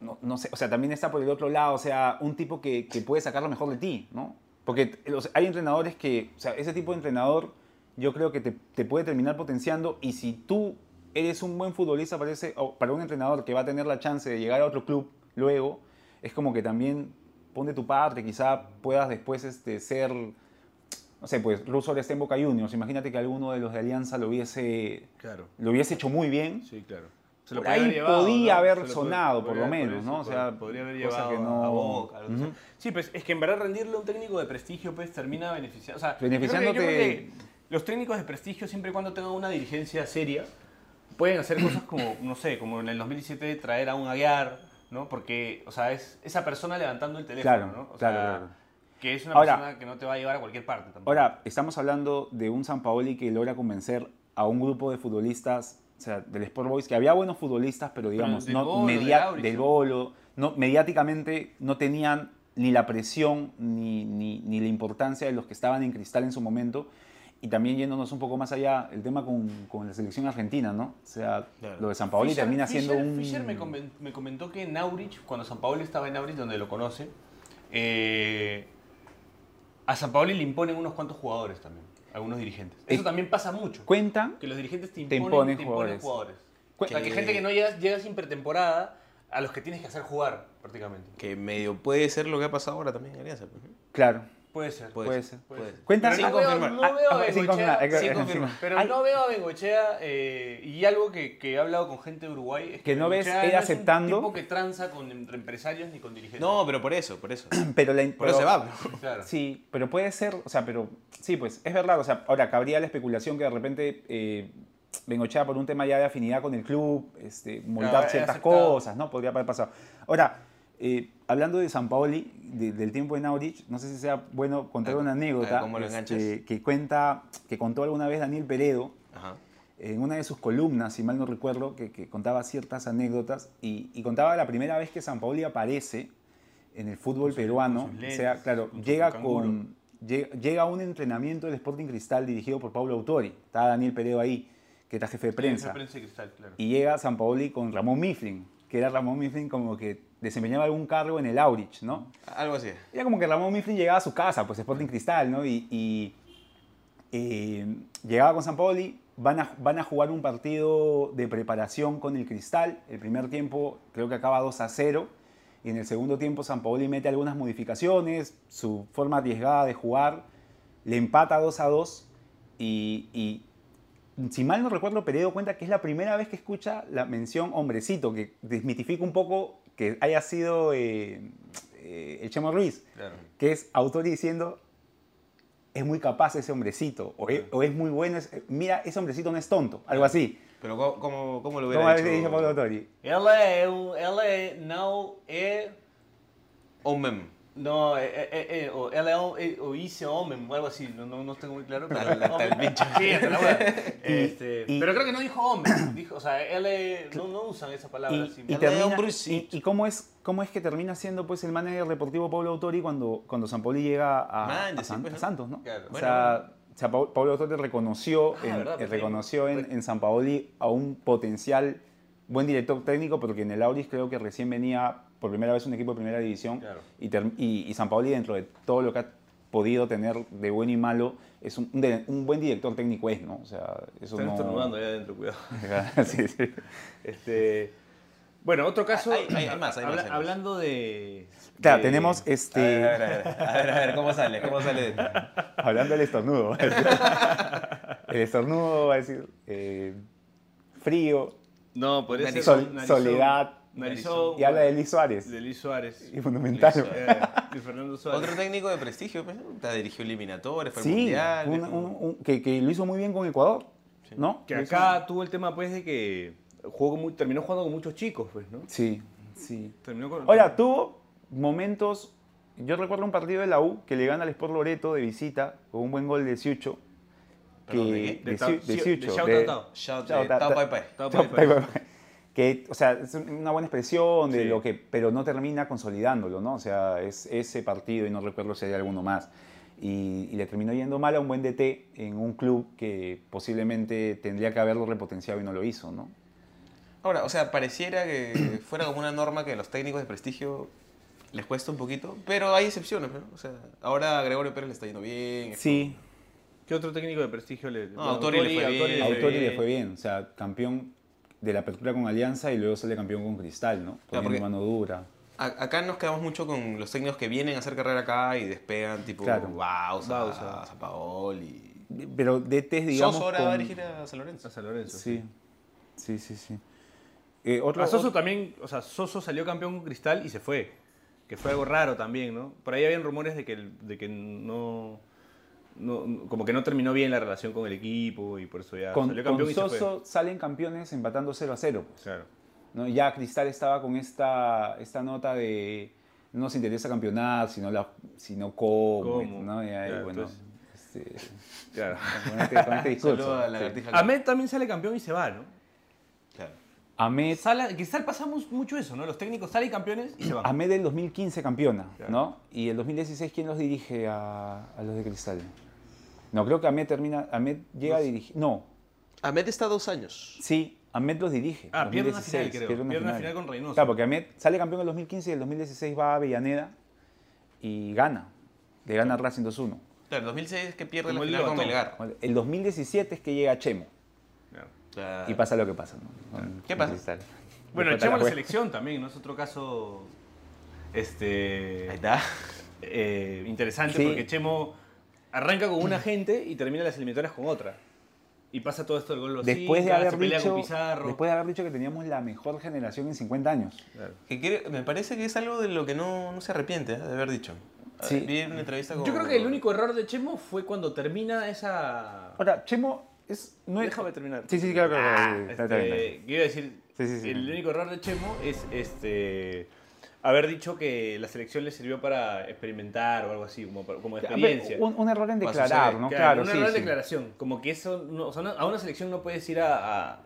no, no sé, o sea, también está por el otro lado, o sea, un tipo que, que puede sacar lo mejor de ti, ¿no? Porque o hay entrenadores que, o sea, ese tipo de entrenador yo creo que te, te puede terminar potenciando y si tú eres un buen futbolista para, ese- o para un entrenador que va a tener la chance de llegar a otro club luego, es como que también pon de tu parte, quizá puedas después este, ser, no sé, pues Russo está en Boca Juniors, imagínate que alguno de los de Alianza lo hubiese, Claro. lo hubiese hecho muy bien, Sí, claro. Por ahí podía haber sonado, por lo menos, eso, ¿no? O sea, podría haber llevado que no- a Boca. Sí, pues es que en verdad rendirle a un técnico de prestigio pues termina beneficiando. O sea, yo creo que- Beneficiándote- yo creo que los técnicos de prestigio, siempre y cuando tengan una dirigencia seria, pueden hacer cosas como, no sé, como en el 2017 traer a un Aguiar, ¿no? Porque, o sea, es esa persona levantando el teléfono, Claro, ¿no? O claro, sea, claro. que es una Ahora- persona que no te va a llevar a cualquier parte tampoco. Ahora, estamos hablando de un San Paoli que logra convencer a un grupo de futbolistas, o sea, del Sport Boys, que había buenos futbolistas, pero digamos, del no Bolo, del bolo, no, mediáticamente no tenían ni la presión ni, ni, ni la importancia de los que estaban en cristal en su momento. Y también yéndonos un poco más allá, el tema con, con la selección argentina, ¿no? O sea, Claro. lo de San Paoli Fischer- termina siendo Fischer- un... Fischer me, comen- me comentó que en Aurich, cuando San Paoli estaba en Aurich, donde lo conoce, eh, a San Paoli le imponen unos cuantos jugadores también, algunos dirigentes. Eso Eh, también pasa mucho. Cuentan Que los dirigentes te Te imponen, imponen te imponen jugadores. jugadores. O sea, que Que- gente que no llega, llega sin pretemporada, a los que tienes que hacer jugar, prácticamente. Que medio puede ser lo que ha pasado ahora también en Alianza. pues. Claro, Puede ser. Puede, Puede ser. ser. puede ser. Cuentan... Pero Sin no veo, confirmar. no veo a confirmar. pero Ay. no veo a Bengoechea eh, y algo que, que he hablado con gente de Uruguay es que, Que no ves él no es aceptando. un tipo que tranza con entre empresarios ni con dirigentes. No, pero por eso, por eso. Pero la, Por eso se va. claro. Sí, pero puede ser, o sea, pero sí, pues es verdad, o sea, ahora cabría la especulación que de repente eh, Bengochea por un tema ya de afinidad con el club, este, Claro, ciertas aceptado. cosas, ¿no? Podría haber pasado. Ahora, eh, hablando de San Paoli, de- del tiempo en Aurich, no sé si sea bueno contar Ah, una anécdota ¿cómo lo enganchas? este, que cuenta, que contó alguna vez Daniel Peredo, Ajá. en una de sus columnas, si mal no recuerdo, que, que contaba ciertas anécdotas y, y contaba la primera vez que San Paoli aparece en el fútbol peruano. con sus o sea, lentes, claro, con llega, con, llega, a un entrenamiento del Sporting Cristal dirigido por Pablo Autori. Estaba Daniel Peredo ahí, que era jefe de prensa. Prensa de cristal, claro. Y llega San Paoli con Ramón Mifflin, que era Ramón Mifflin como que desempeñaba algún cargo en el Aurich, ¿no? Algo así. Era como que Ramón Mifflin llegaba a su casa, pues Sporting Cristal, ¿no? Y, y, eh, llegaba con San Paoli, van a, van a jugar un partido de preparación con el Cristal. El primer tiempo creo que acaba 2 a 0. Y en el segundo tiempo San Paoli mete algunas modificaciones, su forma arriesgada de jugar, le empata 2 a 2. Y, y si mal no recuerdo, Peredo cuenta que es la primera vez que escucha la mención hombrecito, que desmitifica un poco que haya sido eh, eh, el Chemo Ruiz Claro. que es autor diciendo es muy capaz ese hombrecito o es, o es muy bueno es- mira ese hombrecito no es tonto algo así Pero ¿cómo, cómo, cómo lo hubiera dice dicho? Pablo Autori Ele, é um- ele No, eh, eh, eh, o, ela, eh, o hice homem, o algo así, no, no, no tengo muy claro. pero- Hasta el- pincho. Sí, hasta la hueá. Este, y- pero creo que no dijo hombre, dijo, o sea, él no, no usan esa palabra. Y, así. y termina- y- y cómo, es, cómo es que termina siendo pues, el manager deportivo Pablo Autori cuando, cuando San Pauli llega a, Man, a sí, San- pues, a. Santos, ¿no? Claro. O Bueno, sea, o sea, Pablo Autori reconoció, Ah, en, verdad, eh, pues, reconoció en, en San Paoli a un potencial buen director técnico, porque en el Auris creo que recién venía por primera vez un equipo de primera división Claro. y, y, y San Paoli dentro de todo lo que ha podido tener de bueno y malo, es un, un de- un buen director técnico es, ¿no? O sea, eso Están no... estornudando allá adentro, cuidado. sí, sí. Este, bueno, otro caso. Hay- hay- hay más, hay más, habla- hay más. Hablando de. Claro, de- tenemos A ver, este... a ver, a ver, a ver, a ver, ¿cómo sale? ¿Cómo sale? Hablando del estornudo. el estornudo va a decir eh, frío, No, podría ser. sol- soledad. Narizón, Y habla de Luis Suárez. de Luis Suárez. Y. Luis Eh, de Fernando Suárez. Otro técnico de prestigio, pues, dirigió eliminatorias, fue Sí, mundial. un- un- un- que, que lo hizo muy bien con Ecuador. ¿No? Que hizo- acá tuvo el tema, pues, de que jugó muy- terminó jugando con muchos chicos, pues, ¿no? Sí, sí. Terminó con. Ahora, tuvo momentos. Yo recuerdo un partido de la U que le gana al Sport Loreto de visita con un buen gol de Siucho. Perdón, ¿de que- qué? De de de de Siucho, de- Tao pai, pai. Que, o sea, es una buena expresión de Sí. lo que, pero no termina consolidándolo, ¿no? O sea, es ese partido y no recuerdo si hay alguno más. Y, y le terminó yendo mal a un buen DT en un club que posiblemente tendría que haberlo repotenciado y no lo hizo, ¿no? Ahora, o sea, pareciera que fuera como una norma que a los técnicos de prestigio les cuesta un poquito, pero hay excepciones, ¿no? O sea, ahora a Gregorio Pérez le está yendo bien. Sí, ¿Qué otro técnico de prestigio le No, Autori le fue bien. a Autori le fue bien, o sea, campeón de la apertura con Alianza y luego sale campeón con Cristal, ¿no? Poniendo porque- mano dura. Acá nos quedamos mucho con los técnicos que vienen a hacer carrera acá y despegan, tipo Claro. Bausa, Bausa. Zapaoli. Pero DTs, digamos. Soso ahora va a con- dirigir a San Lorenzo. A San Lorenzo. Sí, sí, sí, sí. Eh, otro, A Soso otro- también, o sea, Soso salió campeón con Cristal y se fue. Que fue algo raro también, ¿no? Por ahí habían rumores de que, de que no, no- no- Como que no terminó bien la relación con el equipo y por eso ya con, salió con campeón y se fue. Soso salen campeones empatando 0 a 0. Pues, Claro. ¿no? Ya Cristal estaba con esta, esta nota de no nos interesa campeonar, sino, la, sino cómo. Cómo, ¿no? Y ahí, claro, bueno, entonces- este, claro. con, este, con este discurso. A sí. también sale campeón y se va, ¿no? Ahmed, Sala, pasamos mucho eso, ¿no? Los técnicos salen campeones y se van. Ahmed del 2015 campeona, Claro. ¿no? Y el 2016, ¿quién los dirige a, a los de Cristal? No, creo que Ahmed termina, Ahmed llega a dirigir, no, Ahmed está dos años. sí, Ahmed los dirige. Ah, pierde una 2016, final, creo. pierde una Pierde una final con Reynoso. Claro, porque Ahmed sale campeón en el 2015 y el 2016 va a Avellaneda y gana, le gana a Racing 2-1. Claro, el 2006 es que pierde Como la el final con. Melgar. El 2017 es que llega Chemo Claro. Y pasa lo que pasa. ¿no? Con- ¿Qué pasa? Cristal. Bueno, echemos la jue- selección también, ¿no? Es otro caso este, Ahí está. eh, interesante Sí. porque Chemo arranca con una gente y termina las eliminatorias con otra. Y pasa todo esto del gol Después de, haber se pelea dicho, con Pizarro. después de haber dicho que teníamos la mejor generación en 50 años. Claro. Que quiere- me parece que es algo de lo que no, no se arrepiente ¿eh? de haber dicho. Sí. Vi una entrevista con... Yo creo que el único error de Chemo fue cuando termina esa... Ahora, Chemo es, no es... Déjame terminar. Sí, sí, claro, claro, claro, sí, está Este, quiero decir, Sí, sí, sí. el único error de Chemo es este haber dicho que la selección le sirvió para experimentar o algo así, como, como experiencia. Un, un error en declarar. ¿no? Claro, un error sí. declaración. Como que eso, no, o sea, no- a una selección no puedes ir a, a-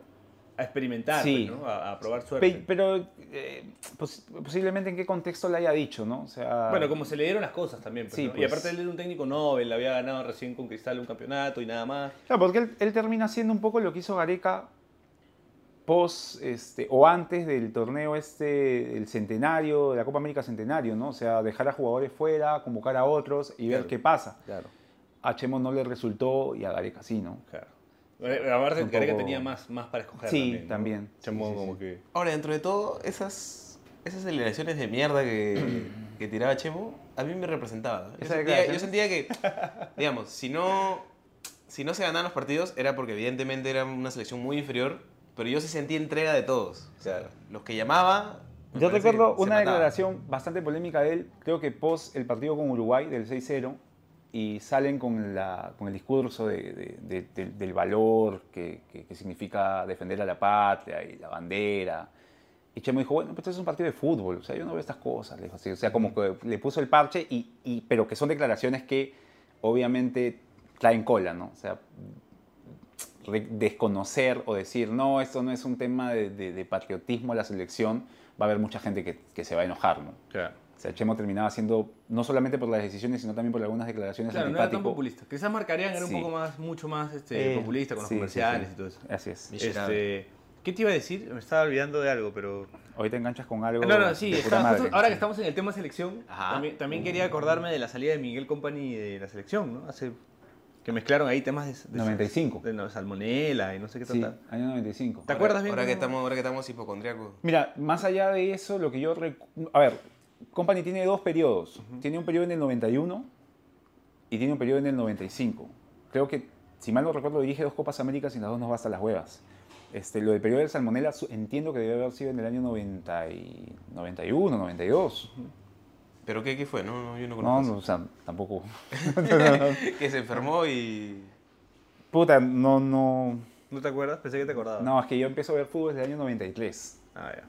a experimentar, Sí. pues, ¿no? a, a probar suerte. Pe- Pero eh, pos- posiblemente en qué contexto le haya dicho, ¿no? O sea, bueno, como se le dieron las cosas también. pues, Sí, ¿no? Y pues. aparte él era un técnico Nobel, había ganado recién con Cristal un campeonato y nada más. Claro, porque él, él termina siendo un poco lo que hizo Gareca post este, o antes del torneo este, el centenario, de la Copa América Centenario, ¿no? O sea, dejar a jugadores fuera, convocar a otros y ver qué pasa. Claro. A Chemo no le resultó y a Gareca sí, ¿no? Claro. Aparte, Un Gareca tenía más, más para escoger. Sí, también. ¿no? también. Chemo Sí, sí, como sí. que. Ahora, dentro de todo, esas, esas de mierda que, que tiraba Chemo, a mí me representaban. Yo ¿Esas sentía, yo declaraciones? sentía que, digamos, si no, si no se ganaban los partidos era porque evidentemente era una selección muy inferior, pero yo sí sentía entrega de todos. O sea, los que llamaba... Yo recuerdo una declaración bastante polémica de él, creo que post el partido con Uruguay del 6-0, y salen con, la, con el discurso de- de- de- del- valor que, que- que significa defender a la patria y la bandera. Y Chemo dijo, bueno, pues esto es un partido de fútbol, o sea, yo no veo estas cosas. Le dijo así. O sea, como que le puso el parche, y, y- pero que son declaraciones que obviamente traen cola, ¿no? O sea, desconocer o decir, no, esto no es un tema de, patriotismo a la selección, va a haber mucha gente que, que se va a enojar, ¿no? Claro. O sea, Chemo terminaba siendo, no solamente por las decisiones, sino también por algunas declaraciones Claro, no era tan antipático. populista. Quizás Marcarian era un Sí. poco más, mucho más este, Eh, populista con los sí, comerciales sí. y todo eso. Así es. Este, ¿Qué te iba a decir? Me estaba olvidando de algo, pero... Hoy te enganchas con algo No, no, sí, de está- pura madre. justo ahora que estamos en el tema selección, Ajá. también, también quería acordarme de la salida de Miguel Company de la selección, ¿no? Hace que mezclaron ahí temas de, de 95. de no, salmonela y no sé qué Sí, tanta. año 95. ¿Te acuerdas bien? Ahora que estamos, ahora que estamos hipocondriacos. Mira, más allá de eso, lo que yo... A ver, Company tiene dos periodos. Tiene un periodo en el 91 y tiene un periodo en el 95. Creo que, si mal no recuerdo, dirige dos Copas Américas y las dos nos va hasta las huevas. Este, lo del periodo del Salmonella entiendo que debe haber sido en el año 90 y 91, 92. ¿Pero qué, qué fue? No, no, yo no No, conozco. no, o sea, tampoco... que se enfermó y... Puta, no, no... ¿No te acuerdas? Pensé que te acordabas. No, es que yo empiezo a ver fútbol desde el año 93. Ah, ya.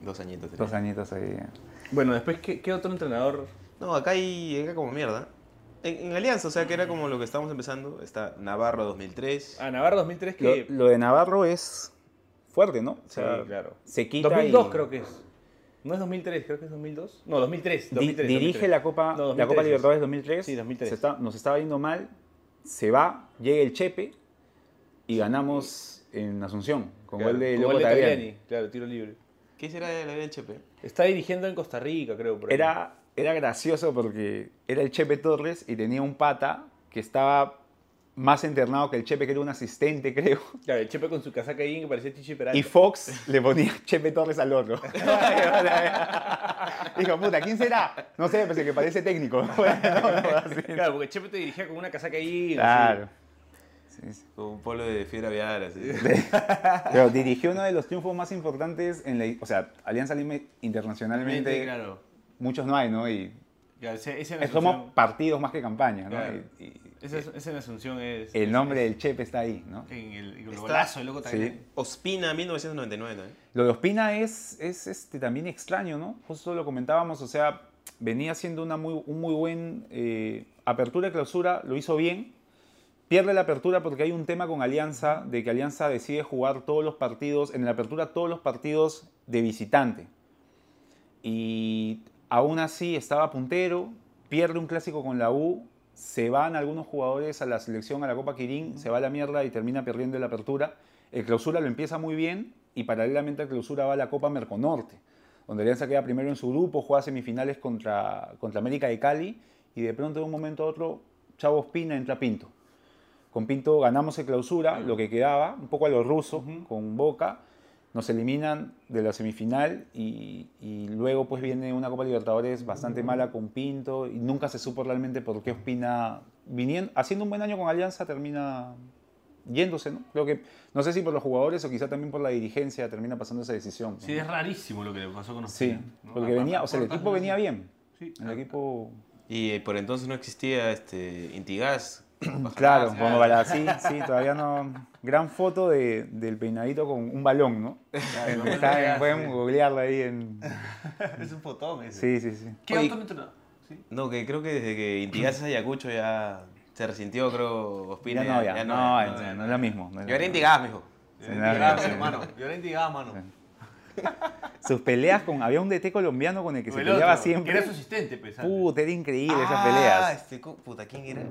Dos añitos. tenía. Dos añitos ahí. Bueno, después, ¿qué, qué otro entrenador? No, acá hay acá como mierda. En, en Alianza, o sea, que era como lo que estábamos empezando. Está Navarro 2003. Ah, Navarro 2003 Lo, que... lo de Navarro es fuerte, ¿no? O Sí, sea, claro. Se quita 2002 y creo que es. ¿No es 2003? Creo que es 2002. No, 2003. di- 2003 dirige 2003. la Copa, No, la 2003 Copa es. Libertadores 2003. Sí, 2003. Se está- nos estaba yendo mal, se va, llega el Chepe y ganamos en Asunción con Claro, gol de con Loco gol de Tagliani. Tagliani, Claro, tiro libre. ¿Qué será de la vida del Chepe? Está dirigiendo en Costa Rica, creo. por ahí. Era, era gracioso porque era el Chepe Torres y tenía un pata que estaba más internado que el Chepe, que era un asistente, creo. Claro, el Chepe con su casaca ahí que parecía Chichi Peralta. Y Fox le ponía Chepe Torres al otro. Dijo, puta, ¿quién será? No sé, pues el que parece técnico. No. Claro, porque Chepe te dirigía con una casaca ahí. Claro. Sí. Con un polo de fiebre aviar, así. Pero dirigió uno de los triunfos más importantes en la... O sea, Alianza Lima internacionalmente Claro. muchos no hay, ¿no? Y Ya, ese, ese es como partidos más que campañas, ¿no? Claro. Y- y ese, ese en Asunción es. el es- nombre es- del Chepe está ahí, ¿no? En el, el Está- golazo, el loco Sí. también. Ospina 1999 también. Lo de Ospina es, es este, también extraño, ¿no? Justo lo comentábamos, o sea, venía haciendo una muy, un muy buen eh, apertura y clausura, lo hizo bien, pierde la apertura porque hay un tema con Alianza, de que Alianza decide jugar todos los partidos, en la apertura todos los partidos de visitante. Y aún así estaba puntero, pierde un clásico con la U, se van algunos jugadores a la selección, a la Copa Quirín, se va a la mierda y termina perdiendo la apertura. El clausura lo empieza muy bien y paralelamente al clausura va a la Copa Merconorte, donde Alianza queda primero en su grupo, juega semifinales contra, contra América de Cali y de pronto de un momento a otro Chavo Ospina entra Pinto. Con Pinto ganamos el clausura, lo que quedaba, un poco a lo ruso, con Boca. Nos eliminan de la semifinal y, y luego pues viene una Copa Libertadores bastante mala con Pinto y nunca se supo realmente por qué Ospina, viniendo, haciendo un buen año con Alianza, termina yéndose, ¿no? Creo que, no sé si por los jugadores o quizá también por la dirigencia termina pasando esa decisión. ¿no? Sí, es rarísimo lo que le pasó con Sí, Ospina, ¿no? porque venía, o sea, el equipo venía bien. Sí. El equipo Y eh, por entonces no existía este Intigas. Claro, Ah, como para sí, sí, todavía no. Gran foto de, del peinadito con un balón, ¿no? Está en- pueden googlearla ahí en. Es un fotón ese. Sí, sí, sí. ¿Qué Oye? Sí. No, que creo que desde que Intigas es Ayacucho ya se resintió, creo, Ospina. Ya no, ya, no, no, ya, ya. no es lo mismo. no es Yo era. Intigas, mijo. Yo era sí. hermano. Yo era indigado, mano. Sus peleas con. Había un DT colombiano con el que se El peleaba otro, siempre. Que era su asistente, pues. antes. Puta, era increíble esas Ah, peleas. Este, co- puta, ¿quién era?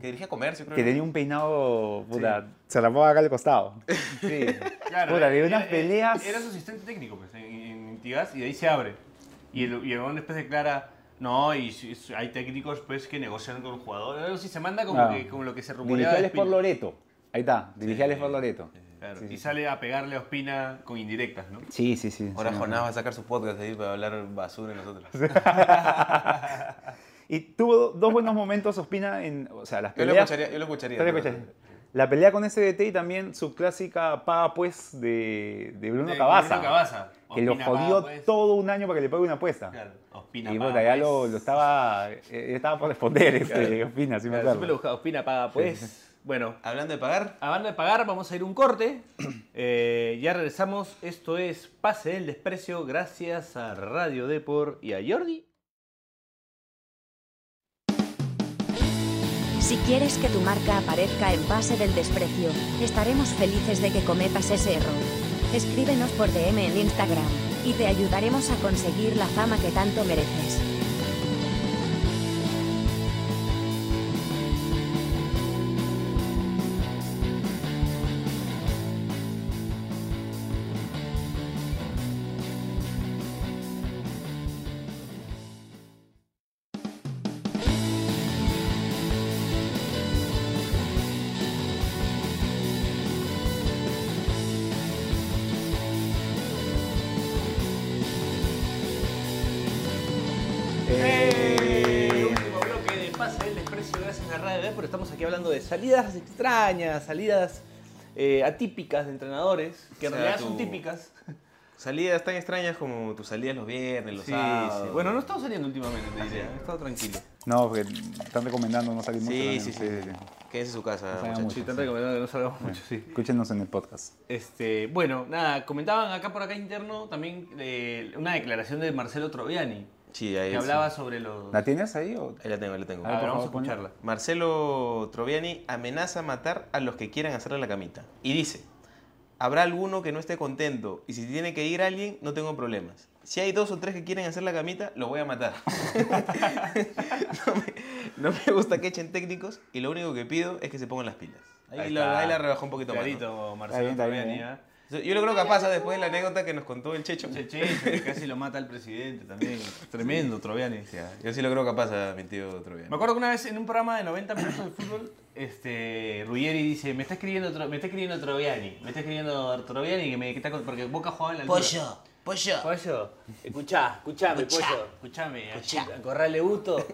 Que dirigía comercio, creo. Que tenía un peinado, puta, se rapaba acá al costado. Sí. Claro, Puta, había era- unas era- peleas. Era su asistente técnico, pues, en, en Intigas, y de ahí se abre. Y el, y el después declara, no, y si- si hay técnicos pues que negocian con jugadores. Algo así se manda como, Ah. que, como lo que se rumoreaba al de Sport. Loreto. Ahí está, dirigió al Sport Loreto. Claro, Sí, sí, y sí. sale a pegarle a Ospina con indirectas, ¿no? Sí, sí, sí. Ahora sí, Jonás va a sacar su podcast ahí para hablar basura de nosotros. Y tuvo dos buenos momentos Ospina en, o sea, las Yo lo peleas. escucharía, yo lo escucharía. Yo lo escuché. La pelea con SDT y también su clásica paga pues de, de Bruno De Cabaza. Bruno Cabaza. Que lo jodió paga, pues. todo un año para que le pague una apuesta. Claro, Ospina y paga, puta, ya pues. lo, lo estaba, eh, estaba por responder este, Ospina, sí me Claro, siempre acuerdo. lo buscaba, Ospina paga, pues. Bueno, Hablando de pagar, hablando de pagar, vamos a ir un corte. Eh, ya regresamos. Esto es Pase del Desprecio gracias a Radio Depor y a Jordi. Si quieres que tu marca aparezca en Pase del Desprecio, estaremos felices de que cometas ese error. Escríbenos por DM en Instagram y te ayudaremos a conseguir la fama que tanto mereces. Salidas extrañas, salidas eh, atípicas de entrenadores, que en O sea, realidad son típicas. salidas tan extrañas como tus salidas los viernes, los Sí, sábados. sí. Bueno, no he estado saliendo últimamente, te diría. He estado tranquilo. No, porque están recomendando no salir mucho. Sí, sí, sí. Quédese en su casa, No mucho. Sí, tan recomendado que no salgamos mucho, sí. Escúchenos en el podcast. Este, bueno, nada, comentaban acá por acá interno también eh, una declaración de Marcelo Troviani, Sí, ahí que hablaba sobre los... ¿La tienes ahí? O? Ahí la tengo, ahí la tengo. A A ver, por vamos a favor, ponla. escucharla. Marcelo Troviani amenaza matar a los que quieran hacerle la camita. Y dice, habrá alguno que no esté contento y si tiene que ir alguien, no tengo problemas. Si hay dos o tres que quieren hacer la camita, los voy a matar. no, me, no me gusta que echen técnicos y lo único que pido es que se pongan las pilas. Ahí, Ahí la, está. ahí la rebajó un poquito Clarito, más. Marcelo Está bien, está Troviani, bien, ¿ah? ¿no? Yo lo creo que pasa después de la anécdota que nos contó el Checho. Che, che, que casi lo mata el presidente también. Tremendo, Troviani. Yo sí lo creo capaz a mi tío Troviani. Me acuerdo que una vez en un programa de 90 minutos de fútbol, este, Ruggeri dice, me está escribiendo, me está escribiendo Troviani, me está escribiendo Troviani que me que está con- porque Boca jugaba en la altura. Pollo, pollo. Pollo, escuchá, escuchame, Escuchá. pollo, escuchame, Escuchá. a Corrale Busto.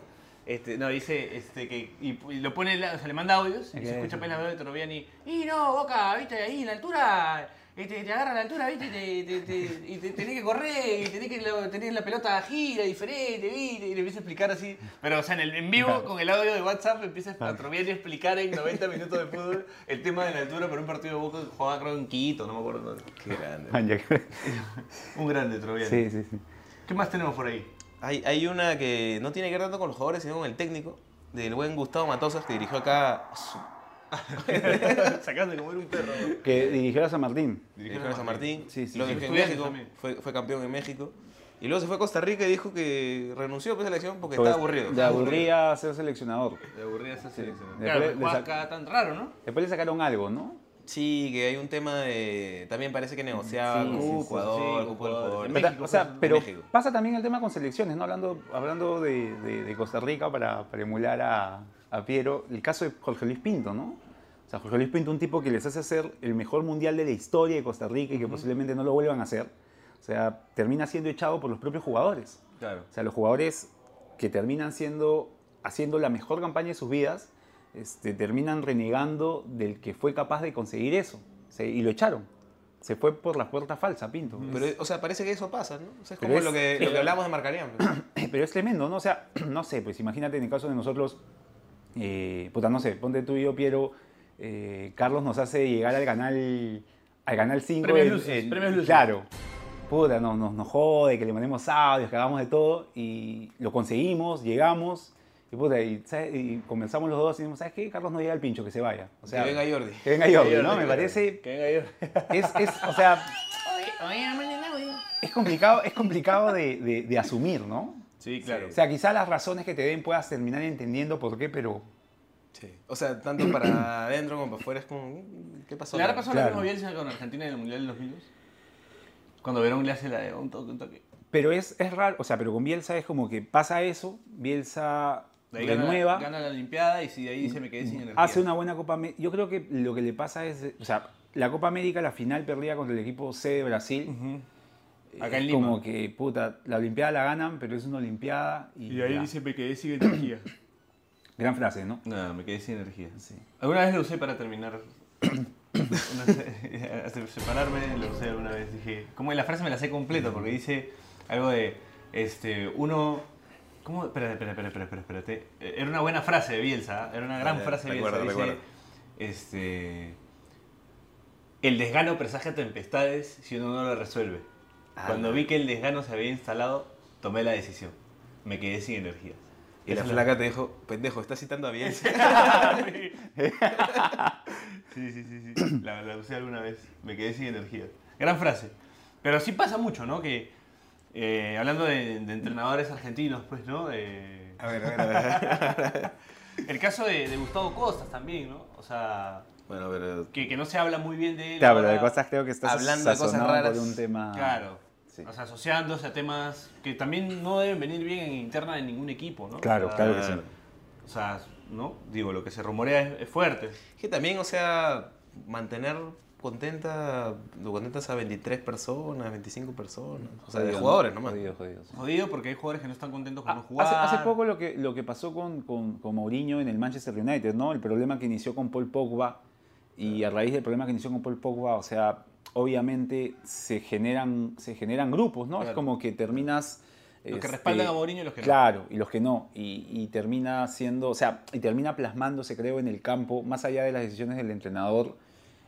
Este, no, dice este, que. Y, y lo pone, la- o sea, le manda audios y se escucha apenas de Troviani. Y no, Boca, viste, ahí en la altura. Este, te agarra a la altura, viste, y te, te- te- y te- tenés que correr, y tenés que lo- tenés la pelota gira diferente, viste, y le empieza a explicar así. Pero, o sea, en, el, en vivo, con el audio de WhatsApp, empieza a Troviani a explicar en 90 minutos de fútbol el tema de la altura por un partido de Boca que jugaba, creo, en Quito, no me acuerdo dónde. Qué grande. Un grande Troviani. sí, sí, sí. ¿Qué más tenemos por ahí? Hay, hay una que no tiene que ver tanto con los jugadores, sino con el técnico, del buen Gustavo Matosas, que dirigió acá Sacando de comer un perro. Que dirigió a San Martín. Dirigió a San Martín, Sí, sí, sí. dirigió en México, fue, fue campeón en México. Y luego se fue a Costa Rica y dijo que renunció pues, a la selección porque estaba aburrido. Le aburría ser seleccionador. Le aburría esa selección. Sí. Claro, Después sac- acá tan raro, ¿no? Después le sacaron algo, ¿no? Sí, que hay un tema de... También parece que negociaba Sí, con sí, sí, sí, con Pero, México, o sea, pues, en pero México. pasa también el tema con selecciones, ¿no? Hablando, hablando de, de- de Costa Rica para, para emular a, a Piero, el caso de Jorge Luis Pinto, ¿no? O sea, Jorge Luis Pinto, un tipo que les hace hacer el mejor mundial de la historia de Costa Rica y que posiblemente no lo vuelvan a hacer. O sea, termina siendo echado por los propios jugadores. Claro. O sea, los jugadores que terminan siendo, haciendo la mejor campaña de sus vidas, este, terminan renegando del que fue capaz de conseguir eso. Y lo echaron. Se fue por la puerta falsa, Pinto. Pero, o sea, parece que eso pasa, ¿no? O sea, es Pero como es- lo, que, lo que hablamos de Marcarián. Pero es tremendo, ¿no? O sea, no sé, pues imagínate en el caso de nosotros, eh, puta, no sé, ponte tú y yo, Piero, eh, Carlos nos hace llegar al canal, al canal 5. Premios el- Luces, el- premios Luces. Claro. Puta, nos, nos, nos jode, que le mandemos audios, que hagamos de todo, y lo conseguimos, llegamos, y puta, y, comenzamos los dos y decimos, ¿sabes qué? Carlos no llega al pincho, que se vaya. O sea, que venga Jordi. Que venga Jordi, ¿no? Me parece, Que venga yo. es, es, o sea, es complicado, es complicado de, de- de asumir, ¿no? Sí, claro. O sea, quizá las razones que te den puedas terminar entendiendo por qué, pero Sí. O sea, tanto para adentro como para afuera es como... mm, ¿Qué pasó? ¿Le habrá pasado Claro. lo mismo a Bielsa con Argentina en el Mundial del 2002? Cuando Verón le hace la de un toque, un toque. pero es, es raro, o sea, pero con Bielsa es como que pasa eso, Bielsa De gana, renueva, gana la Olimpiada y si de ahí dice me quedé sin energía. hace una buena Copa América. Yo creo que lo que le pasa es, o sea, la Copa América, la final perdida contra el equipo C de Brasil, Ujú. Acá es en Lima. como que, puta, la Olimpiada la ganan, pero es una Olimpiada y, Y ahí ya. dice me quedé sin energía. gran frase, ¿no? Nada, me quedé sin energía. Sí. Alguna vez lo usé para terminar. separarme, lo usé alguna vez. Dije, como la frase me la sé completa porque dice algo de este uno. ¿Cómo? Espera, espera, espera, espera, espera, espérate. Era una buena frase de Bielsa, ¿eh? era una gran Ya, frase de Bielsa. recuerdo, dice, recuerdo. Este. El desgano presagia tempestades si uno no lo resuelve. Ah, Cuando no. vi que el desgano se había instalado, tomé la decisión. Me quedé sin energía. Y la Esa es flaca te dijo, pendejo, estás citando a Bielsa. Sí, sí, sí, sí. La, la usé alguna vez. Me quedé sin energía. Gran frase. Pero sí pasa mucho, ¿no? Que eh, hablando de, de entrenadores argentinos, pues, ¿no? Eh, A ver, a ver, a ver. el caso de, de Gustavo Costas también, ¿no? O sea, Bueno, pero que, que no se habla muy bien de él. Claro, pero de cosas creo que estás Hablando de cosas raras. por un tema... Claro. Sí. O sea, asociándose a temas que también no deben venir bien en interna de ningún equipo, ¿no? Claro, O sea, claro que sí. O sea, ¿no? Digo, lo que se rumorea es, es fuerte. Es que también, o sea, mantener contenta, lo contentas a 23 personas, 25 personas. O sea, de jugadores nomás. Jodido, jodido, sí. Jodido porque hay jugadores que no están contentos con Ah, no jugar. Hace, hace poco lo que, lo que pasó con, con, con Mourinho en el Manchester United, ¿no? El problema que inició con Paul Pogba y a raíz del problema que inició con Paul Pogba, o sea, obviamente se generan, se generan grupos, ¿no? Es Claro. como que terminas... Los que este, respaldan a Mourinho y los que no. Claro, y los que no. Y, y termina siendo, o sea, y termina plasmándose, creo, en el campo, más allá de las decisiones del entrenador,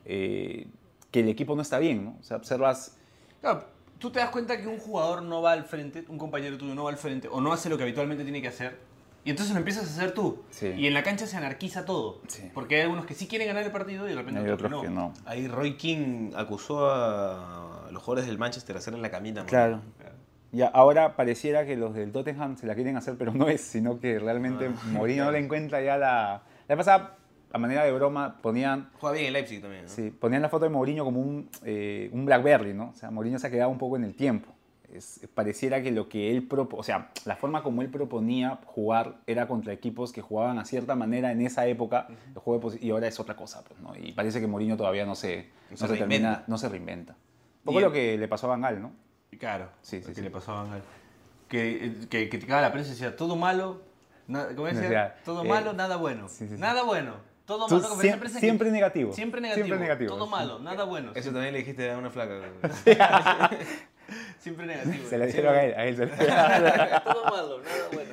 eh, que el equipo no está bien, ¿no? O sea, observas... Claro, tú te das cuenta que un jugador no va al frente, un compañero tuyo no va al frente o no hace lo que habitualmente tiene que hacer. Y entonces lo empiezas a hacer tú. Sí. Y en la cancha se anarquiza todo. Sí. Porque hay algunos que sí quieren ganar el partido y de repente Hay otros otros que no. Ahí Roy King acusó a los jugadores del Manchester de hacerle la camita. man. Claro. Ya, ahora pareciera que los del Tottenham se la quieren hacer, pero no es, sino que realmente Mourinho no le encuentra ya la... La pasada, a manera de broma, ponían, Juega bien en Leipzig también. ¿no? sí, ponían la foto de Mourinho como un, eh, un Blackberry, ¿no? O sea, Mourinho se ha quedado un poco en el tiempo. Es- pareciera que lo que él propo, o sea, la forma como él proponía jugar era contra equipos que jugaban a cierta manera en esa época, el juego de posi- y ahora es otra cosa, pues, ¿no? Y parece que Mourinho todavía no se, No se se termina, reinventa. no se reinventa. Un poco Y- lo que le pasó a Van Gaal, ¿no? Claro. Sí, lo sí, que sí. le pasó a Van Gaal. Que, que criticaba a la prensa y decía, todo malo, na- ¿cómo decía? Decía, todo eh, malo, nada bueno. sí, sí, sí. Nada bueno. Todo Tú malo. conferencia de siem- prensa que- siempre negativo. Siempre negativo. Siempre negativo, Todo malo, nada bueno. Eso también le dijiste a una flaca. Siempre negativo. Se la dijeron a él, a él se la- todo malo, nada bueno.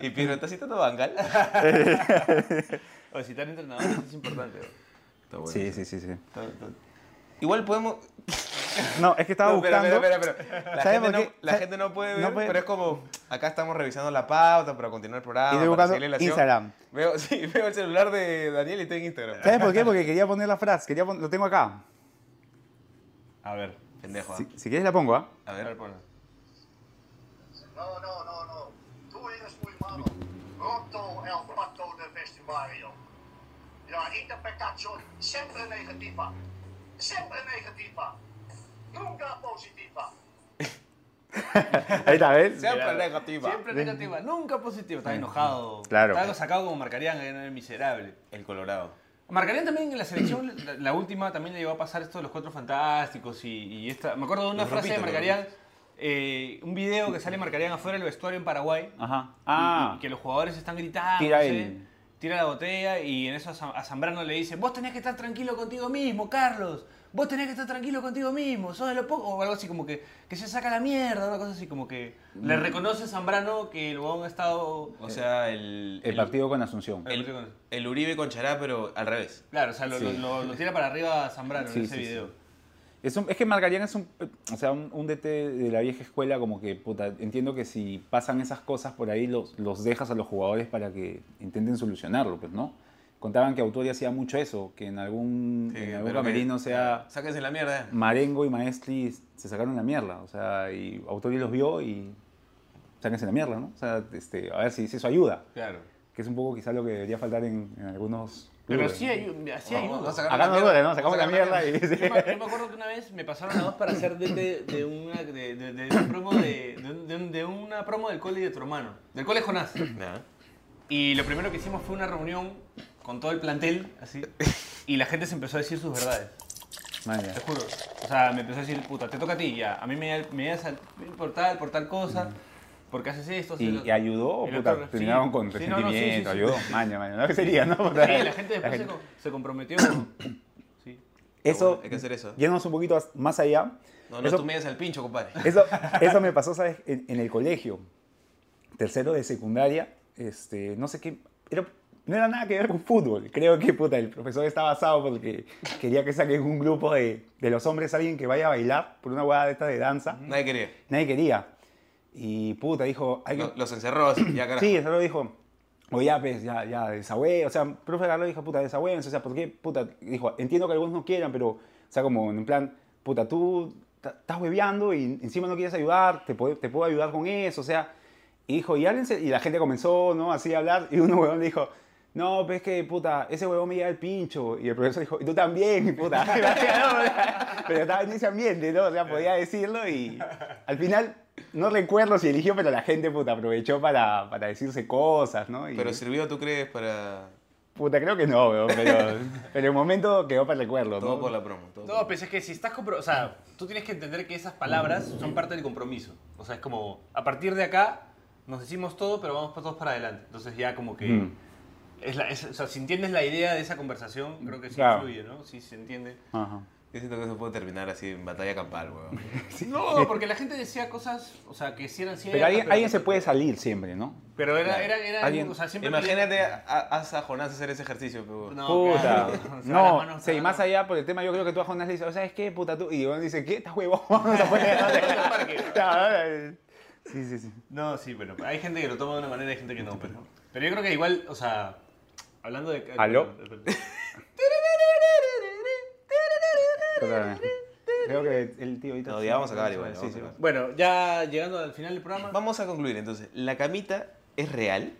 y Piero, ¿estás citando a Bangal? O citar entrenadores es importante. ¿no? Está bueno. Sí, sí, sí, sí. Está- está- Igual podemos. No, es que estaba No, buscando... espera, espera, espera. La, ¿Sabes gente por no, qué? la ¿Sabes? gente no puede No ver, puede- pero es como. Acá estamos revisando la pauta para continuar el programa. Y estoy buscando. Instagram. Veo, sí, veo el celular de Daniel y está en Instagram. ¿Sabes por qué? Porque quería poner la frase, quería pon- lo tengo acá. A ver. Pendejo. ¿ah? Si, si quieres la pongo, ¿ah? A A ver, ponlo. No, no, no, no. Tú eres muy malo. Roto el pato de vestuario. La interpretación siempre negativa. Siempre negativa. Nunca positiva. Ahí está, ¿ves? Siempre negativa. Siempre negativa, nunca positiva. Está enojado. Claro. Está sacado como Marcarián, que era miserable. El Colorado. Marcarián también en la selección, la, la última, también le llegó a pasar esto de los cuatro fantásticos y, y esta. Me acuerdo de una Los frase de Marcarián, eh, un video que sale Marcarián afuera del vestuario en Paraguay. Ajá. Ah, y que los jugadores están gritando. Tira tira la botella y en eso a Zambrano le dice: Vos tenés que estar tranquilo contigo mismo, Carlos. Vos tenés que estar tranquilo contigo mismo. Sos de lo poco. O algo así como que, que se saca la mierda, una cosa así como que. Mm. Le reconoce a Zambrano que el huevón ha estado. O sea, el. el partido con Asunción. El- El, el Uribe con Chará, pero al revés. Claro, o sea, lo, Sí. lo- lo tira para arriba a Zambrano Sí, en ese sí, sí. video. Es, un- es que Marcarián es un, o sea, un, un DT de la vieja escuela, como que, puta, entiendo que si pasan esas cosas por ahí, los, los dejas a los jugadores para que intenten solucionarlo, pues, ¿no? Contaban que Autori hacía mucho eso, que en algún, Sí, en algún camerino, sea, Sáquense la mierda. Marengo y Maestri se sacaron la mierda, o sea, y Autori los vio y sáquense la mierda, ¿no? O sea, este, a ver si, si eso ayuda, Claro. que es un poco quizás lo que debería faltar en, en algunos Pero clubes, sí hay, sí hay No, Acá no duele, ¿no? Sacamos la mierda y... Yo me, yo me acuerdo que una vez me pasaron a dos para hacer de, de, de una, de, de- de una promo de, de, un- un- una promo del cole de tu hermano, del cole Jonás. Y lo primero que hicimos fue una reunión con todo el plantel, así, y la gente se empezó a decir sus verdades, Man, ya. te juro. O sea, me empezó a decir, puta, te toca a ti, ya, a mí me, me al- por tal, por tal cosa, porque haces esto, haces ¿Y, lo y ayudó El puta, otro- terminaron sí. con Sí, no, no, sí, resentimiento? sí, sí. ayudó, maña, maña. ¿No? ¿Qué sería, no? Sí, la gente después Se, co- se comprometió. Sí. Eso, Hay que hacer eso. yéndonos un poquito más allá, No, no eso, tú me al pincho, compadre. eso, eso me pasó, ¿sabes? En, en el colegio, tercero de secundaria, este, no sé qué, era no era nada que ver con fútbol. Creo que puta, el profesor estaba asado porque quería que saquen un grupo de, de los hombres, alguien que vaya a bailar por una hueá de esta de danza. Nadie quería. Nadie quería. Y puta, dijo, hay que... Lo- Los encerró así, ya carajo. Sí, eso dijo, o ya, pues, ya, ya, desahue, o sea, el profe Carlos dijo, puta, desahúense, o sea, ¿por qué, puta? Dijo, entiendo que algunos no quieran, pero, o sea, como en plan, puta, tú estás hueveando y encima no quieres ayudar, te puedo, te puedo ayudar con eso, o sea, y dijo, y háblense, y la gente comenzó, ¿no? Así a hablar, y uno huevón le dijo, no, pues que, puta, ese huevón me lleva el pincho, y el profesor dijo, y tú también, puta, pero estaba en ese ambiente, ¿no? O sea, podía decirlo y al final... No recuerdo si eligió, pero la gente puta aprovechó para, para decirse cosas, ¿no? Y- Pero sirvió, ¿tú crees, para Puta, creo que no, weón, pero, pero el momento quedó para el recuerdo, todo ¿no? por la promo? todo No, por- pues es que si estás compro... O sea, tú tienes que entender que esas palabras son parte del compromiso. O sea, es como, a partir de acá nos decimos todo, pero vamos todos para adelante. Entonces ya como que... Mm. Es la, es- o sea, si entiendes la idea de esa conversación, creo que sí Claro. influye, ¿no? Sí se entiende. Ajá. Yo siento que eso puede terminar así en batalla campal, weón. No, porque la gente decía cosas, o sea, que sí eran ciertas. Pero alguien, alguien se que- puede salir siempre, ¿no? Pero era, Claro. era, era Alguien- o sea, siempre Imagínate a, a, a Jonás hacer ese ejercicio, pero... No, Puta. claro. No, manos, sí, más allá por el tema, yo creo que tú a Jonás le dices, ¿sabes qué, puta tú? Y uno dice, ¿qué? ¿Estás huevón? O sea, puede- Claro, eh, Sí, sí, sí. No, sí, pero hay gente que lo toma de una manera y hay gente que no, pero... Pero yo creo que igual, o sea, hablando de... ¿Aló? Creo que el tío ahorita... No, ya vamos a acabar igual, Sí, sí. Bueno, ya llegando al final del programa, Vamos a concluir entonces. ¿La camita es real?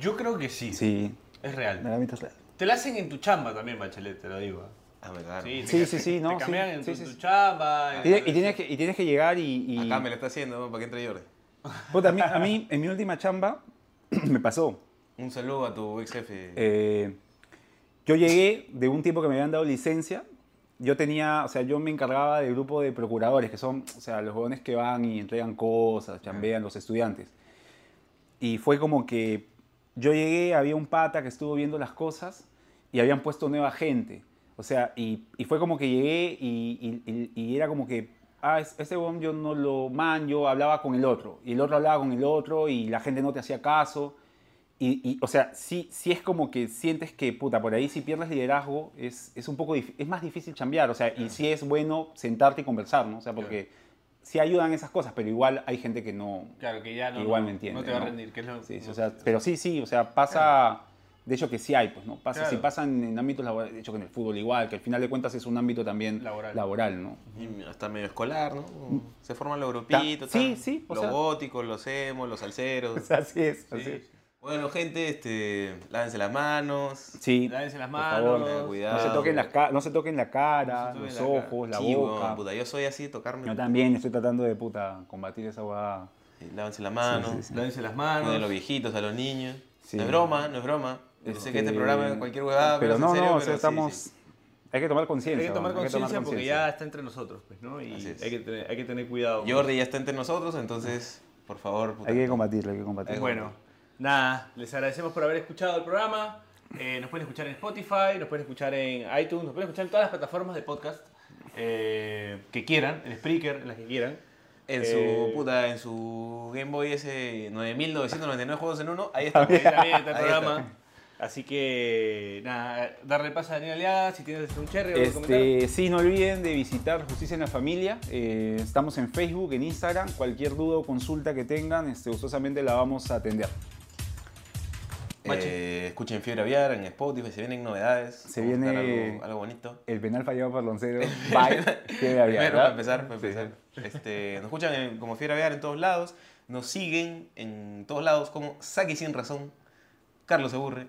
yo creo que sí, Sí, es la real. gamita es real. Te la hacen en tu chamba también, Bachelet, te lo digo. ¿ah? Ah, me cagaron. Sí, Sí, sí, sí, no, Te cambian sí, en tu, sí, tu sí. chamba. Y, y tienes que, y tienes que llegar y... y- Acá me lo está haciendo, ¿no? para que entre Jordi. Puta, a mí, a mí, en mi última chamba, me pasó. Un saludo a tu ex jefe. Eh, yo llegué de un tiempo que me habían dado licencia. Yo tenía, o sea, yo me encargaba del grupo de procuradores, que son, o sea, los jóvenes que van y entregan cosas, chambean, los estudiantes. Y fue como que yo llegué, había un pata que estuvo viendo las cosas y habían puesto nueva gente. O sea, y, y fue como que llegué y, y- y- era como que, ah, es- ese weón yo no lo man, yo hablaba con el otro. Y el otro hablaba con el otro y la gente no te hacía caso. Y, y, o sea, sí, sí es como que sientes que, puta, por ahí si pierdes liderazgo es, es un poco, dif- es más difícil chambear, o sea, y sí es bueno sentarte y conversar, ¿no? O sea, porque sí ayudan esas cosas, pero igual hay gente que no, Claro, que ya no, igual no- me entiende. no te va a rendir. Que es lo, Sí, sí, lo- o sea, pero sí, sí, o sea, pasa, de hecho que sí hay, pues, ¿no? Pasa, Claro. Sí pasa en, ámbitos laborales, de hecho que en el fútbol igual, que al final de cuentas es un ámbito también Laboral. ¿no? Y hasta medio escolar, ¿no? Se forman los grupitos. Sí, sí, o Los sea- góticos, los emos, los O salseros. sea, así es, así Sí. es. Bueno, gente, este, lávense las manos. Sí, Lávense las por manos. favor, tengan cuidado. no se toquen, las ca- no se toquen la cara, No se toquen los la cara. ojos, la Sí, boca. puta, yo soy así, tocarme. Yo también estoy tratando de puta combatir esa hueá. Sí, lávense las manos. Sí, sí, sí. Lávense las Cuiden a los manos. viejitos, a los niños. Sí. No es broma, no es broma. Yo sé que este Este, programa es cualquier huevada, Pero es no, en serio, no, o pero sea, estamos... sí. Hay que tomar Hay conciencia. que tomar hay que conciencia porque ya está entre nosotros, pues, ¿no? Y es. hay que, tener, hay que tener cuidado. Jordi ya está entre nosotros, entonces, por favor, puta, Hay que combatirlo, hay que combatirlo. Bueno, nada, les agradecemos por haber escuchado el programa. Eh, nos pueden escuchar en Spotify, nos pueden escuchar en iTunes, nos pueden escuchar en todas las plataformas de podcast eh, que quieran, en Spreaker, en las que quieran. En Eh, su puta, en su Game Boy ese 9999 juegos en uno, ahí está. Ahí también está el Ahí programa. Así que, nada, darle paso a Daniel Aliaga si tienes un cherry o. Este, sí, no olviden de visitar Justicia en la Familia. Eh, estamos en Facebook, en Instagram. Cualquier duda o consulta que tengan, este, gustosamente la vamos a atender. Eh, escuchen Fiebre Aviar en Spotify, se vienen novedades. Se viene- Algo, algo bonito. El penal fallado por Loncero. Bye. Fiebre aviar, Primero, para empezar, para empezar. Este, nos escuchan en- como Fiebre Aviar en todos lados. Nos siguen en todos lados como Saki Sin Razón, Carlos Aburre,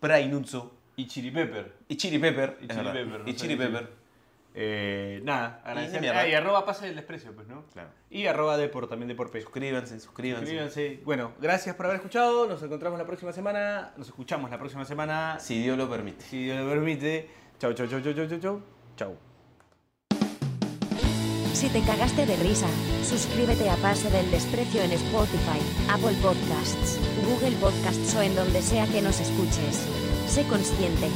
Pray Nutso Y Chili Pepper. y Chili Pepper. Y verdad. Pepper, Y qué Pepper. Eh, nada, Y agradecer. mierda. Ah, y arroba pase del desprecio, pues, ¿no? Claro. Y arroba Depor, también Depor. Suscríbanse, suscríbanse. Suscríbanse. Bueno, gracias por haber escuchado. Nos encontramos la próxima semana. Nos escuchamos la próxima semana. Si Dios lo permite. Si Dios lo permite. Chau, chau, chau, chau, chau, chau, chau. Chau. Si te cagaste de risa, suscríbete a Pase del Desprecio en Spotify, Apple Podcasts, Google Podcasts o en donde sea que nos escuches. Sé consciente.